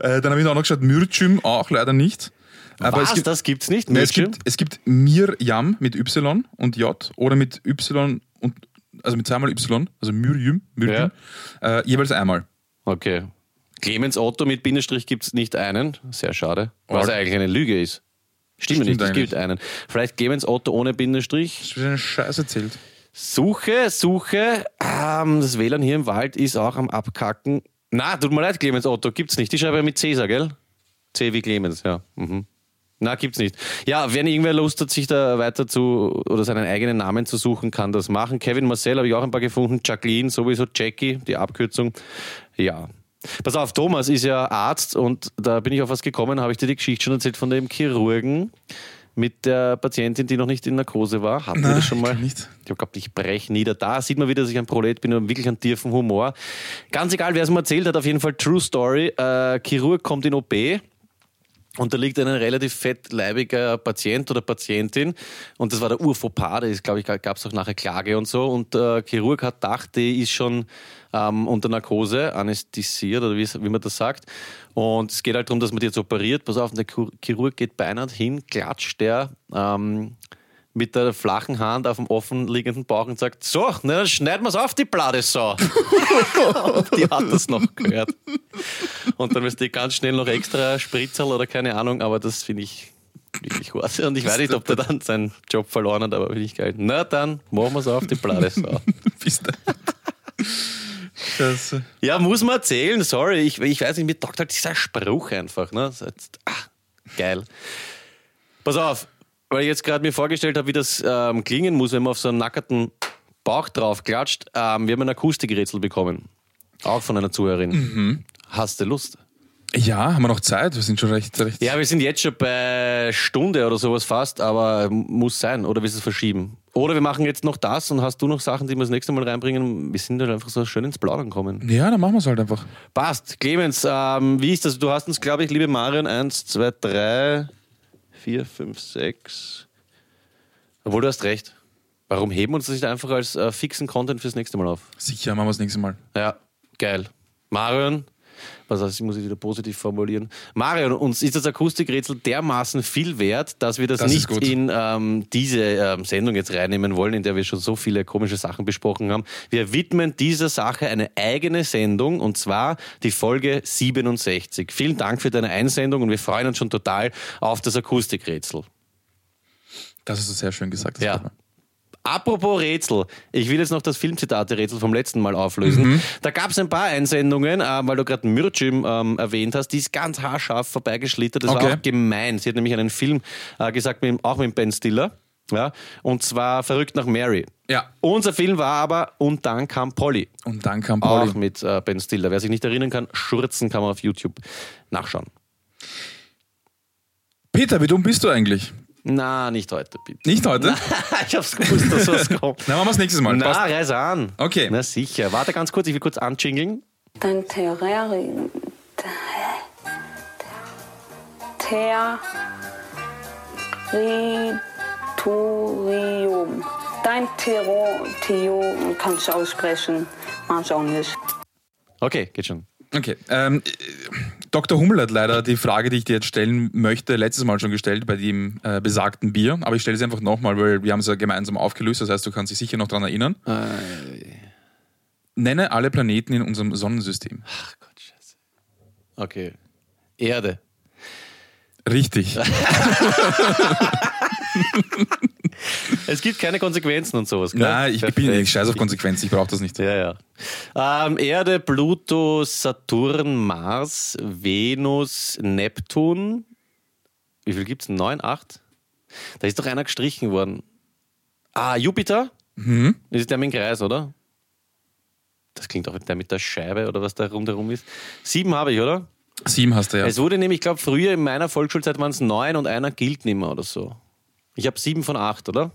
äh, dann habe ich auch noch geschaut, Mürcüm auch leider nicht. Aber Was? es gibt, das gibt's nicht? Nein, es gibt, es gibt Mirjam mit Y und J oder mit Y und also mit zweimal Y, also Myrjüm, Myrjüm äh, jeweils einmal. Okay. Clemens Otto mit Bindestrich gibt's nicht einen. Sehr schade. Was Ja. eigentlich eine Lüge ist. Stimmt, Stimmt nicht, es gibt einen. Vielleicht Clemens Otto ohne Bindestrich. Das ist eine Scheiße erzählt. Suche, Suche. Ähm, das WLAN hier im Wald ist auch am Abkacken. Na, tut mir leid, Clemens Otto, gibt's nicht. Die schreibe ja mit Cäsar, gell? C wie Clemens, ja. Mhm. Na, gibt's nicht. Ja, wenn irgendwer Lust hat, sich da weiter zu oder seinen eigenen Namen zu suchen, kann das machen. Kevin Marcel habe ich auch ein paar gefunden. Jacqueline, sowieso Jackie, die Abkürzung. Ja. Pass auf, Thomas ist ja Arzt und da bin ich auf was gekommen, habe ich dir die Geschichte schon erzählt von dem Chirurgen mit der Patientin, die noch nicht in Narkose war. Hatten wir das schon ich mal? glaub nicht. Ich habe gehabt, ich breche nieder. Da sieht man wieder, dass ich ein Prolet bin und wirklich einen tiefen Humor. Ganz egal, wer es mir erzählt hat, auf jeden Fall True Story. Äh, Chirurg kommt in OP und da liegt ein relativ fettleibiger Patient oder Patientin. Und das war der Urfauxpas, da ist, glaube ich, gab es auch nachher Klage und so. Und der Chirurg hat gedacht, die ist schon ähm, unter Narkose, anästhesiert oder wie, man das sagt. Und es geht halt darum, dass man die jetzt operiert, pass auf, der Chir- Chirurg geht beinhard hin, klatscht der ähm, mit der flachen Hand auf dem offenliegenden Bauch und sagt, so, na, dann schneiden wir es auf, die blade Sau. und die hat das noch gehört. Und dann müsste ich ganz schnell noch extra Spritzerl oder keine Ahnung, aber das finde ich wirklich was. Und ich weiß nicht, ob der dann seinen Job verloren hat, aber finde ich geil. Na dann, machen wir es auf, die blade Sau. Bist du. Scheiße. Ja, muss man erzählen, sorry. Ich, ich weiß nicht, mir taugt halt dieser Spruch einfach. Ne? Ah, geil. Pass auf, weil ich jetzt gerade mir vorgestellt habe, wie das ähm, klingen muss, wenn man auf so einen nackerten Bauch drauf klatscht. Ähm, wir haben ein Akustikrätsel bekommen. Auch von einer Zuhörerin. Hast du Lust? Ja, haben wir noch Zeit? Wir sind schon recht. recht Ja, wir sind jetzt schon bei Stunde oder sowas fast, aber muss sein. Oder willst du es verschieben? Oder wir machen jetzt noch das und hast du noch Sachen, die wir das nächste Mal reinbringen? Wir sind halt einfach so schön ins Plaudern gekommen. ja, dann machen wir es halt einfach. Passt. Clemens, ähm, wie ist das? Du hast uns, glaube ich, liebe Marion, 1, 2, 3, 4, 5, 6. Obwohl du hast recht. Warum heben wir uns das nicht einfach als äh, fixen Content fürs nächste Mal auf? Sicher, machen wir das nächste Mal. Ja, geil. Marion, was heißt, ich muss es wieder positiv formulieren. Marion, uns ist das Akustikrätsel dermaßen viel wert, dass wir das, Das ist nicht in ähm, diese ähm, Sendung jetzt reinnehmen wollen, in der wir schon so viele komische Sachen besprochen haben. Wir widmen dieser Sache eine eigene Sendung und zwar die Folge 67. Vielen Dank für deine Einsendung und wir freuen uns schon total auf das Akustikrätsel. Das du sehr schön gesagt. Ja. Apropos Rätsel, ich will jetzt noch das Filmzitate-Rätsel vom letzten Mal auflösen. Da gab es ein paar Einsendungen, äh, weil du gerade Mürcim ähm, erwähnt hast, die ist ganz haarscharf vorbeigeschlittert. Das Okay. war auch gemein. Sie hat nämlich einen Film äh, gesagt, mit, auch mit Ben Stiller. Ja, und zwar Verrückt nach Mary. Ja. Unser Film war aber Und dann kam Polly. Und dann kam Auch Pauli. mit äh, Ben Stiller. Wer sich nicht erinnern kann, Schurzen kann man auf YouTube nachschauen. Peter, wie dumm bist du eigentlich? Na, nicht heute, bitte. Nicht heute? ich hab's gewusst, dass was kommt. Na, machen wir es nächstes Mal. Na, Passt. reiß an. Okay. Na sicher. Warte ganz kurz, ich will kurz anjingeln. Dein Terrarium. Territorium. Dein Territorium kannst du aussprechen, manchmal auch nicht. Okay, geht schon. Okay. Ähm, äh, Dr. Hummel hat leider die Frage, die ich dir jetzt stellen möchte, letztes Mal schon gestellt bei dem äh, besagten Bier. Aber ich stelle es einfach nochmal, weil wir haben es ja gemeinsam aufgelöst. Das heißt, du kannst dich sicher noch daran erinnern. Nenne alle Planeten in unserem Sonnensystem. Ach Gott, scheiße. Okay. Erde. Richtig. Es gibt keine Konsequenzen und sowas, gell? Nein, ich bin ich scheiß auf Konsequenz, ich brauche das nicht. Ja, ja. Ähm, Erde, Pluto, Saturn, Mars, Venus, Neptun. Wie viel gibt's? Neun, acht? Da ist doch einer gestrichen worden. Ah, Jupiter? Mhm. Das ist der mit dem Kreis, oder? Das klingt auch der mit der Scheibe oder was da rundherum ist. Sieben habe ich, oder? Sieben hast du ja. Es wurde nämlich, ich glaube, früher in meiner Volksschulzeit waren es neun und einer gilt nicht mehr oder so. Ich habe sieben von acht, oder?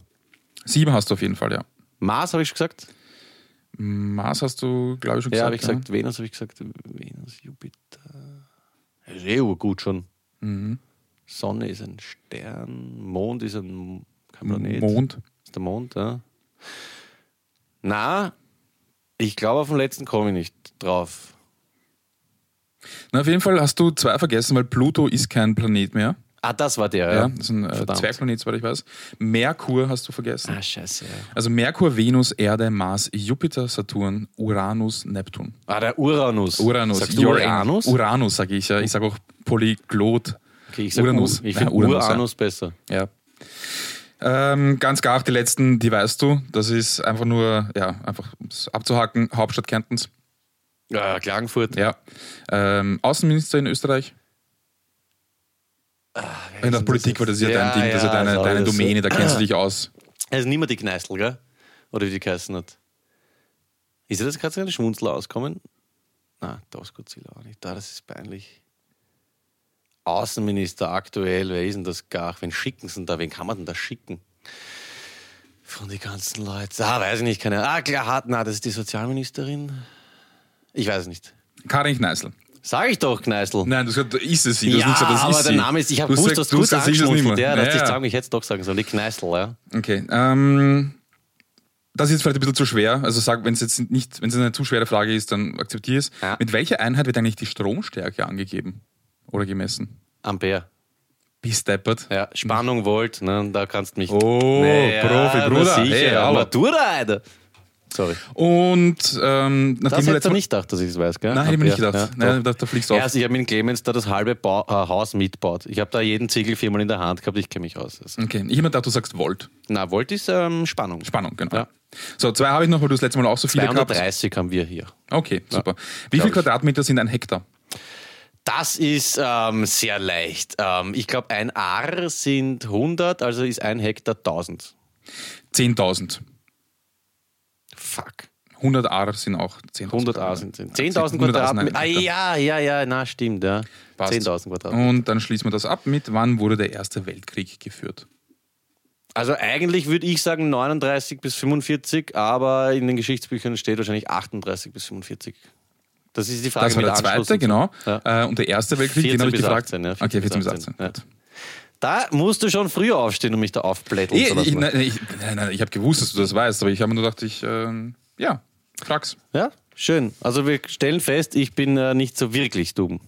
Sieben hast du auf jeden Fall, ja. Mars habe ich schon gesagt. Mars hast du, glaube ich, schon Ja, gesagt. habe ich gesagt. Venus habe ich gesagt. Venus, Jupiter. Das ist eh gut schon. Mhm. Sonne ist ein Stern. Mond ist ein kein Planet. Mond. Ist der Mond, ja. Na, ich glaube, auf den letzten komme ich nicht drauf. Na, auf jeden Fall hast du zwei vergessen, weil Pluto ist kein Planet mehr. Ah, das war der, Ja, ja. das sind äh, Verdammt. Zwergplanet, soweit ich weiß. Merkur hast du vergessen. Ah, scheiße. Ja. Also Merkur, Venus, Erde, Mars, Jupiter, Saturn, Uranus, Neptun. Ah, der Uranus. Uranus. Sagst du Uranus? Uranus sage ich ja. Ich sage auch Polyglot. Okay, ich sag Uranus. U- Ich Ja, finde Uranus, Uranus, besser. Ja. Ähm, ganz klar, die letzten, die weißt du. Das ist einfach nur, ja, einfach um's abzuhaken. Hauptstadt Kärntens. Ja, Klagenfurt. Ja. Ähm, Außenminister in Österreich. In der Politik war das ja, dein Ding, das ist ja deine, ist deine alles so. Domäne, da kennst du dich aus. Er ist nicht mehr die Kneißl, gell? Oder wie die geheißen hat. Ist dir das gerade so ein Schmunzler auskommen? Na, das Godzilla auch nicht. Da, das ist peinlich. Außenminister aktuell, wer ist denn das gar? Wen schicken sie denn da? Wen kann man denn da schicken? Von den ganzen Leuten. Ah, weiß ich nicht, keine Ah, klar, hat, na, das ist die Sozialministerin. Ich weiß es nicht. Karin Kneißl. Sag ich doch, Kneißl. Nein, gesagt, ist es sie. Ja, nicht gesagt, das aber ist der sie. Name ist, ich habe gewusst, dass du ich es nicht angeschmunzelt. mehr. Ja, dass Ja, ich ja. sagen, ich hätte es doch sagen sollen. Die Kneißl, ja. Okay. Ähm, das ist jetzt vielleicht ein bisschen zu schwer. Also sag, wenn es jetzt nicht, wenn es eine zu schwere Frage ist, dann akzeptiere es. Ja. Mit welcher Einheit wird eigentlich die Stromstärke angegeben oder gemessen? Ampere. Bis deppert. Ja, Spannung Volt, ne, da kannst du mich. Oh, Profi, na Bruder. Sicher, Hey, hallo. Matura, Alter. Sorry. Und ähm, nachdem Das du Mal- nicht gedacht, dass ich es weiß, gell? Nein, hätte ich mir nicht Ja, gedacht. Ja, Nein, da, da fliegst du auf. Ja, also ich habe mit Clemens da das halbe Bau, äh, Haus mitgebaut. Ich habe da jeden Ziegel viermal in der Hand gehabt, ich kenne mich aus. Also. Okay, ich habe mir gedacht, du sagst Volt. Na, Volt ist ähm, Spannung. Spannung, genau. Ja. So, zwei habe ich noch, weil du das letzte Mal auch so viele gehabt 230 haben wir hier. Okay, super. Wie glaub viel ich. Quadratmeter sind ein Hektar? Das ist ähm, sehr leicht. Ähm, ich glaube, ein Ar sind 100, also ist ein Hektar 1000. 10.000. Fuck. 100 Ar sind auch 10.000. 100 Ar sind 10.000 100 Ar sind ein Quadratmeter. Ah, ja, ja, ja, na, stimmt, ja. Passt. 10.000 Quadratmeter. Und dann schließen wir das ab mit, wann wurde der Erste Weltkrieg geführt? Also eigentlich würde ich sagen 39 bis 45, aber in den Geschichtsbüchern steht wahrscheinlich 38 bis 45. Das ist die Frage Das war der zweite, genau. Ja. Äh, und der Erste Weltkrieg, den 14 habe ich gefragt. 18, ja, okay, 14 bis 18. Ja. Da musst du schon früher aufstehen und mich da aufblätteln Ich, ich, nein, ich, nein, nein, ich habe gewusst, dass du das weißt, aber ich habe mir nur gedacht, ich, ähm, ja, frag's. Ja, schön. Also wir stellen fest, ich bin äh, nicht so wirklich dumm.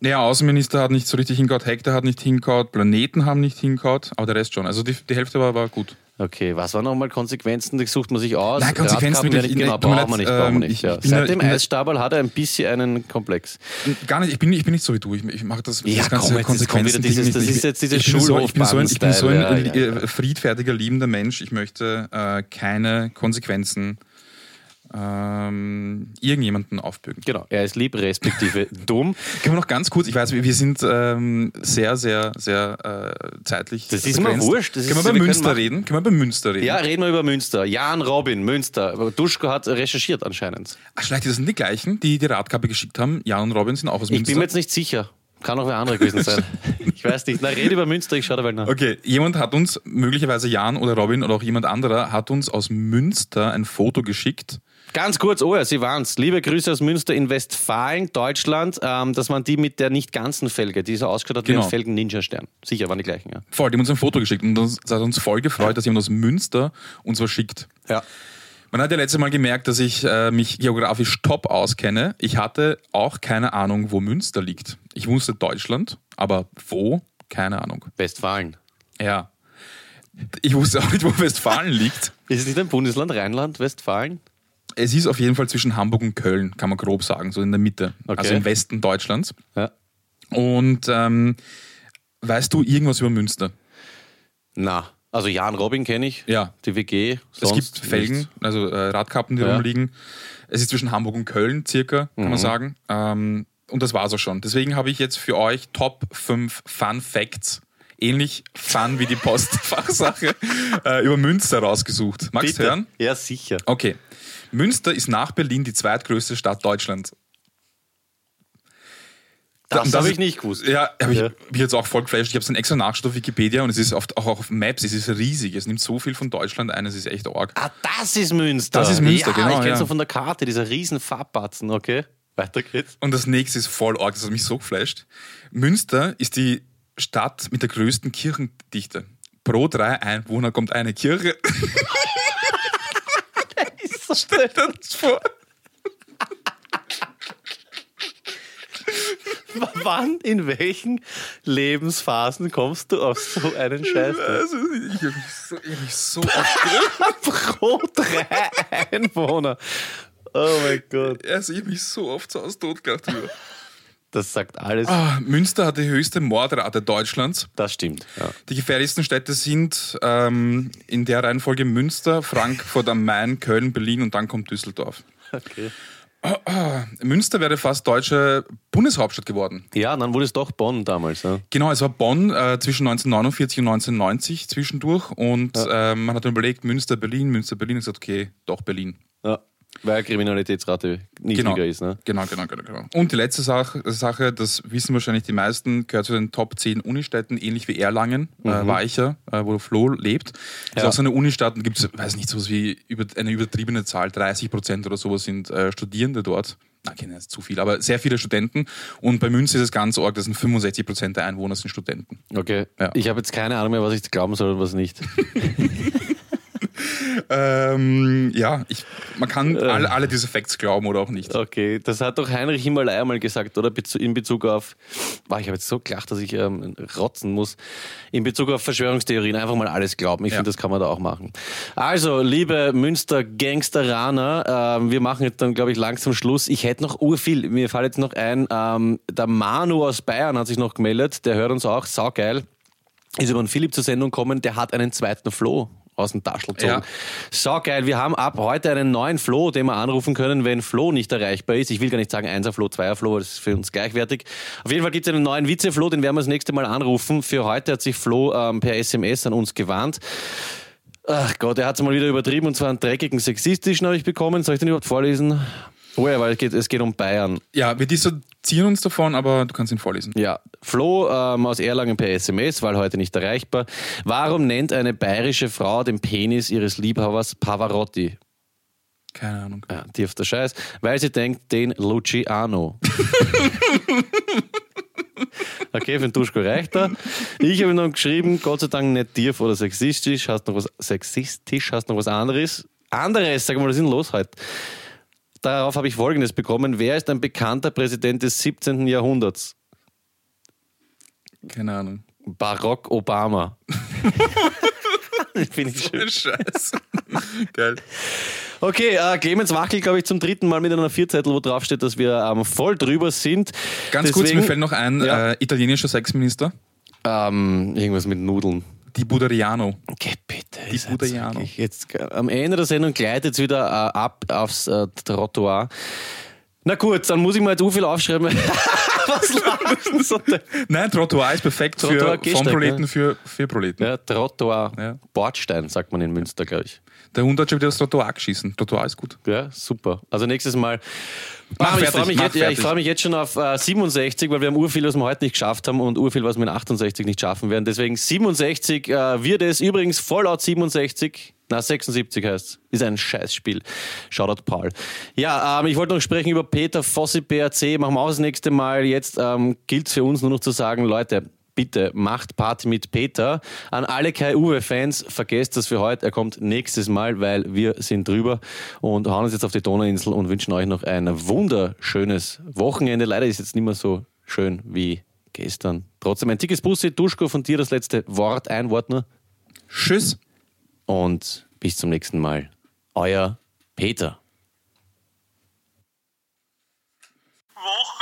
Ja, Außenminister hat nicht so richtig hingehaut, Hektar hat nicht hingehaut, Planeten haben nicht hingehaut, aber der Rest schon. Also die, die Hälfte war, war gut. Okay, was waren nochmal Konsequenzen? Die sucht man sich aus. Nein, Konsequenzen wirklich- Genau, nee, tut mir brauchen wir nicht, brauchen wir ähm, nicht. ich- Ja. Seit da- dem Eisstabel hat er ein bisschen einen Komplex. Gar nicht, ich bin, ich bin nicht so wie du. Ich, ich mache das, Ja, das ganze komm, Konsequenzen-Ding dieses- nicht. das Ich- ist jetzt dieses so, ich bin so ein, ich bin so ein ja, ja, friedfertiger, liebender Mensch. Ich möchte äh, keine Konsequenzen ähm, irgendjemanden aufbürgen. Genau, er ist lieb, respektive dumm. Können wir noch ganz kurz, ich weiß, wir wir sind ähm, sehr, sehr, sehr äh, zeitlich. Das ist mir wurscht, das können ist- wir wir über Münster machen- reden? Können wir über Münster reden? Ja, reden wir über Münster. Jan Robin, Münster. Duschko hat recherchiert anscheinend. Ach, vielleicht das sind die gleichen, die die Radkappe geschickt haben. Jan und Robin sind auch aus Ich Münster. bin mir jetzt nicht sicher. Kann auch wer andere gewesen sein. ich weiß nicht. Na, rede über Münster, ich schaue dabei nach. Okay, jemand hat uns, möglicherweise Jan oder Robin oder auch jemand anderer, hat uns aus Münster ein Foto geschickt. Ganz kurz, oh ja, Sie waren's. Liebe Grüße aus Münster in Westfalen, Deutschland. Ähm, das waren die mit der nicht ganzen Felge, die so ausgeschaut hat genau. wie ein Felgen-Ninja-Stern. Sicher, waren die gleichen, ja. Voll, die haben uns ein Foto geschickt und das hat uns voll gefreut, ja. dass jemand aus Münster uns was schickt. Ja. Man hat ja letztes Mal gemerkt, dass ich äh, mich geografisch top auskenne. Ich hatte auch keine Ahnung, wo Münster liegt. Ich wusste Deutschland, aber wo? Keine Ahnung. Westfalen. Ja. Ich wusste auch nicht, wo Westfalen liegt. Ist es nicht ein Bundesland, Rheinland, Westfalen? Es ist auf jeden Fall zwischen Hamburg und Köln, kann man grob sagen, so in der Mitte. Okay. Also im Westen Deutschlands. Ja. Und ähm, weißt du irgendwas über Münster? Na. Also Jan Robin kenne ich. Ja. Die WG. es gibt Felgen, nichts. also äh, Radkappen, die ja. rumliegen. Es ist zwischen Hamburg und Köln circa, kann mhm. man sagen. Ähm, und das war es auch schon. Deswegen habe ich jetzt für euch Top 5 Fun Facts, ähnlich fun wie die Postfachsache, äh, über Münster rausgesucht. Magst du hören? Ja, sicher. Okay. Münster ist nach Berlin die zweitgrößte Stadt Deutschlands. Das, das habe ich nicht gewusst. Ja, habe ich, ja. mich jetzt auch voll geflasht. Ich habe es dann extra nachgeschaut auf Wikipedia und es ist oft, auch auf Maps, es ist riesig. Es nimmt so viel von Deutschland ein, es ist echt arg. Ah, das ist Münster. Das ist Münster, ja, genau. Ich kenne es ja. so von der Karte, dieser riesen Farbbatzen, okay? Weiter geht's. Und das nächste ist voll arg, das hat mich so geflasht. Münster ist die Stadt mit der größten Kirchendichte. Pro drei Einwohner kommt eine Kirche. Stell dir das vor. Wann, in welchen Lebensphasen kommst du auf so einen Scheiß? Also, ich habe mich so, ich hab mich so oft Pro drei Einwohner. Oh mein Gott. Also, ich habe mich so oft so aus tot gedacht. Das sagt alles. Ah, Münster hat die höchste Mordrate Deutschlands. Das stimmt. Ja. Die gefährlichsten Städte sind ähm, in der Reihenfolge Münster, Frankfurt am Main, Köln, Berlin und dann kommt Düsseldorf. Okay. Münster wäre fast deutsche Bundeshauptstadt geworden. Ja, dann wurde es doch Bonn damals. Ja. Genau, es war Bonn äh, zwischen 1949 und 1990 zwischendurch und ja. äh, man hat dann überlegt, Münster, Berlin, Münster, Berlin und gesagt, okay, doch Berlin. Ja. Weil Kriminalitätsrate niedriger genau. ist. Ne? Genau, genau, genau, genau. Und die letzte Sache, Sache, das wissen wahrscheinlich die meisten, gehört zu den Top 10 Unistädten, ähnlich wie Erlangen, äh, mhm. äh, war ich ja, äh, wo Flo lebt. Ja. Ist auch so eine Unistadt, da gibt es, weiß nicht, sowas wie über, eine übertriebene Zahl, 30 Prozent oder sowas sind äh, Studierende dort. Na, kenne jetzt zu viel, aber sehr viele Studenten. Und bei Münster ist es ganz arg, das sind 65 Prozent der Einwohner sind Studenten. Okay. Ja. Ich habe jetzt keine Ahnung mehr, was ich glauben soll und was nicht. ähm, ja, ich, man kann äh. alle, alle diese Facts glauben oder auch nicht. Okay, das hat doch Heinrich Himalaya mal gesagt, oder? In Bezug auf, boah, ich habe jetzt so gelacht, dass ich ähm, rotzen muss. In Bezug auf Verschwörungstheorien einfach mal alles glauben. Ich ja. finde, das kann man da auch machen. Also, liebe Münster-Gangsteraner, äh, wir machen jetzt dann, glaube ich, langsam Schluss. Ich hätte noch urviel. Mir fällt jetzt noch ein, ähm, der Manu aus Bayern hat sich noch gemeldet. Der hört uns auch, saugeil ist über den Philipp zur Sendung kommen, der hat einen zweiten Floh aus dem Taschel gezogen. Ja. So geil, wir haben ab heute einen neuen Flo, den wir anrufen können, wenn Flo nicht erreichbar ist. Ich will gar nicht sagen 1er Flo, 2er Flo, das ist für uns gleichwertig. Auf jeden Fall gibt es einen neuen Vize-Flo, den werden wir das nächste Mal anrufen. Für heute hat sich Flo ähm, per SMS an uns gewarnt. Ach Gott, er hat es mal wieder übertrieben und zwar einen dreckigen sexistischen habe ich bekommen. Soll ich den überhaupt vorlesen? Oh ja, weil es geht, es geht um Bayern. Ja, wir dissoziieren uns davon, aber du kannst ihn vorlesen. Ja, Flo ähm, aus Erlangen per SMS, weil heute nicht erreichbar. Warum nennt eine bayerische Frau den Penis ihres Liebhabers Pavarotti? Keine Ahnung. Ja, tiefster Scheiß. Weil sie denkt, den Luciano. Okay, für den Duschko reicht er. Ich habe noch geschrieben, Gott sei Dank nicht tief oder sexistisch, hast noch was sexistisch, hast noch was anderes. Anderes, sag mal, was ist denn los heute? Darauf habe ich Folgendes bekommen. Wer ist ein bekannter Präsident des 17. Jahrhunderts? Keine Ahnung. Barack Obama. Finde ich schön. Scheiß. Geil. Okay, äh, Clemens Wachel, glaube ich, zum dritten Mal mit einer Vierzettel, wo drauf steht, dass wir ähm, voll drüber sind. Ganz Deswegen, kurz, mir fällt noch ein, ja. äh, italienischer Sexminister. Ähm, irgendwas mit Nudeln. Die Buderiano. Okay, bitte. Die Buderiano. Jetzt, am Ende der Sendung gleitet es wieder äh, ab aufs äh, Trottoir. Na gut, dann muss ich mal so viel aufschreiben. Was du so Nein, Trottoir ist perfekt Trottoir für, vom Proleten für, für Proleten. Ja, Trottoir. Ja. Bordstein, sagt man in Münster, glaube ich. Der Hund hat schon wieder das Trottoir geschissen. Trottoir ist gut. Ja, super. Also nächstes Mal. Mach ich freue mich, jetzt, ja, freu mich jetzt schon auf äh, 67, weil wir haben urviel, was wir heute nicht geschafft haben und urviel, was wir in 68 nicht schaffen werden. Deswegen 67 äh, wird es. Übrigens Fallout 67. Na, 76 heißt es. Ist ein Scheißspiel. Shoutout Paul. Ja, ähm, ich wollte noch sprechen über Peter Fossi BRC. Machen wir auch das nächste Mal. Jetzt ähm, gilt es für uns nur noch zu sagen, Leute, bitte macht Party mit Peter. An alle Kai-Uwe-Fans, vergesst das für heute. Er kommt nächstes Mal, weil wir sind drüber und hauen uns jetzt auf die Donauinsel und wünschen euch noch ein wunderschönes Wochenende. Leider ist es jetzt nicht mehr so schön wie gestern. Trotzdem ein dickes Bussi. Duschko, von dir das letzte Wort. Ein Wort nur. Tschüss. Und bis zum nächsten Mal. Euer Peter. Woche.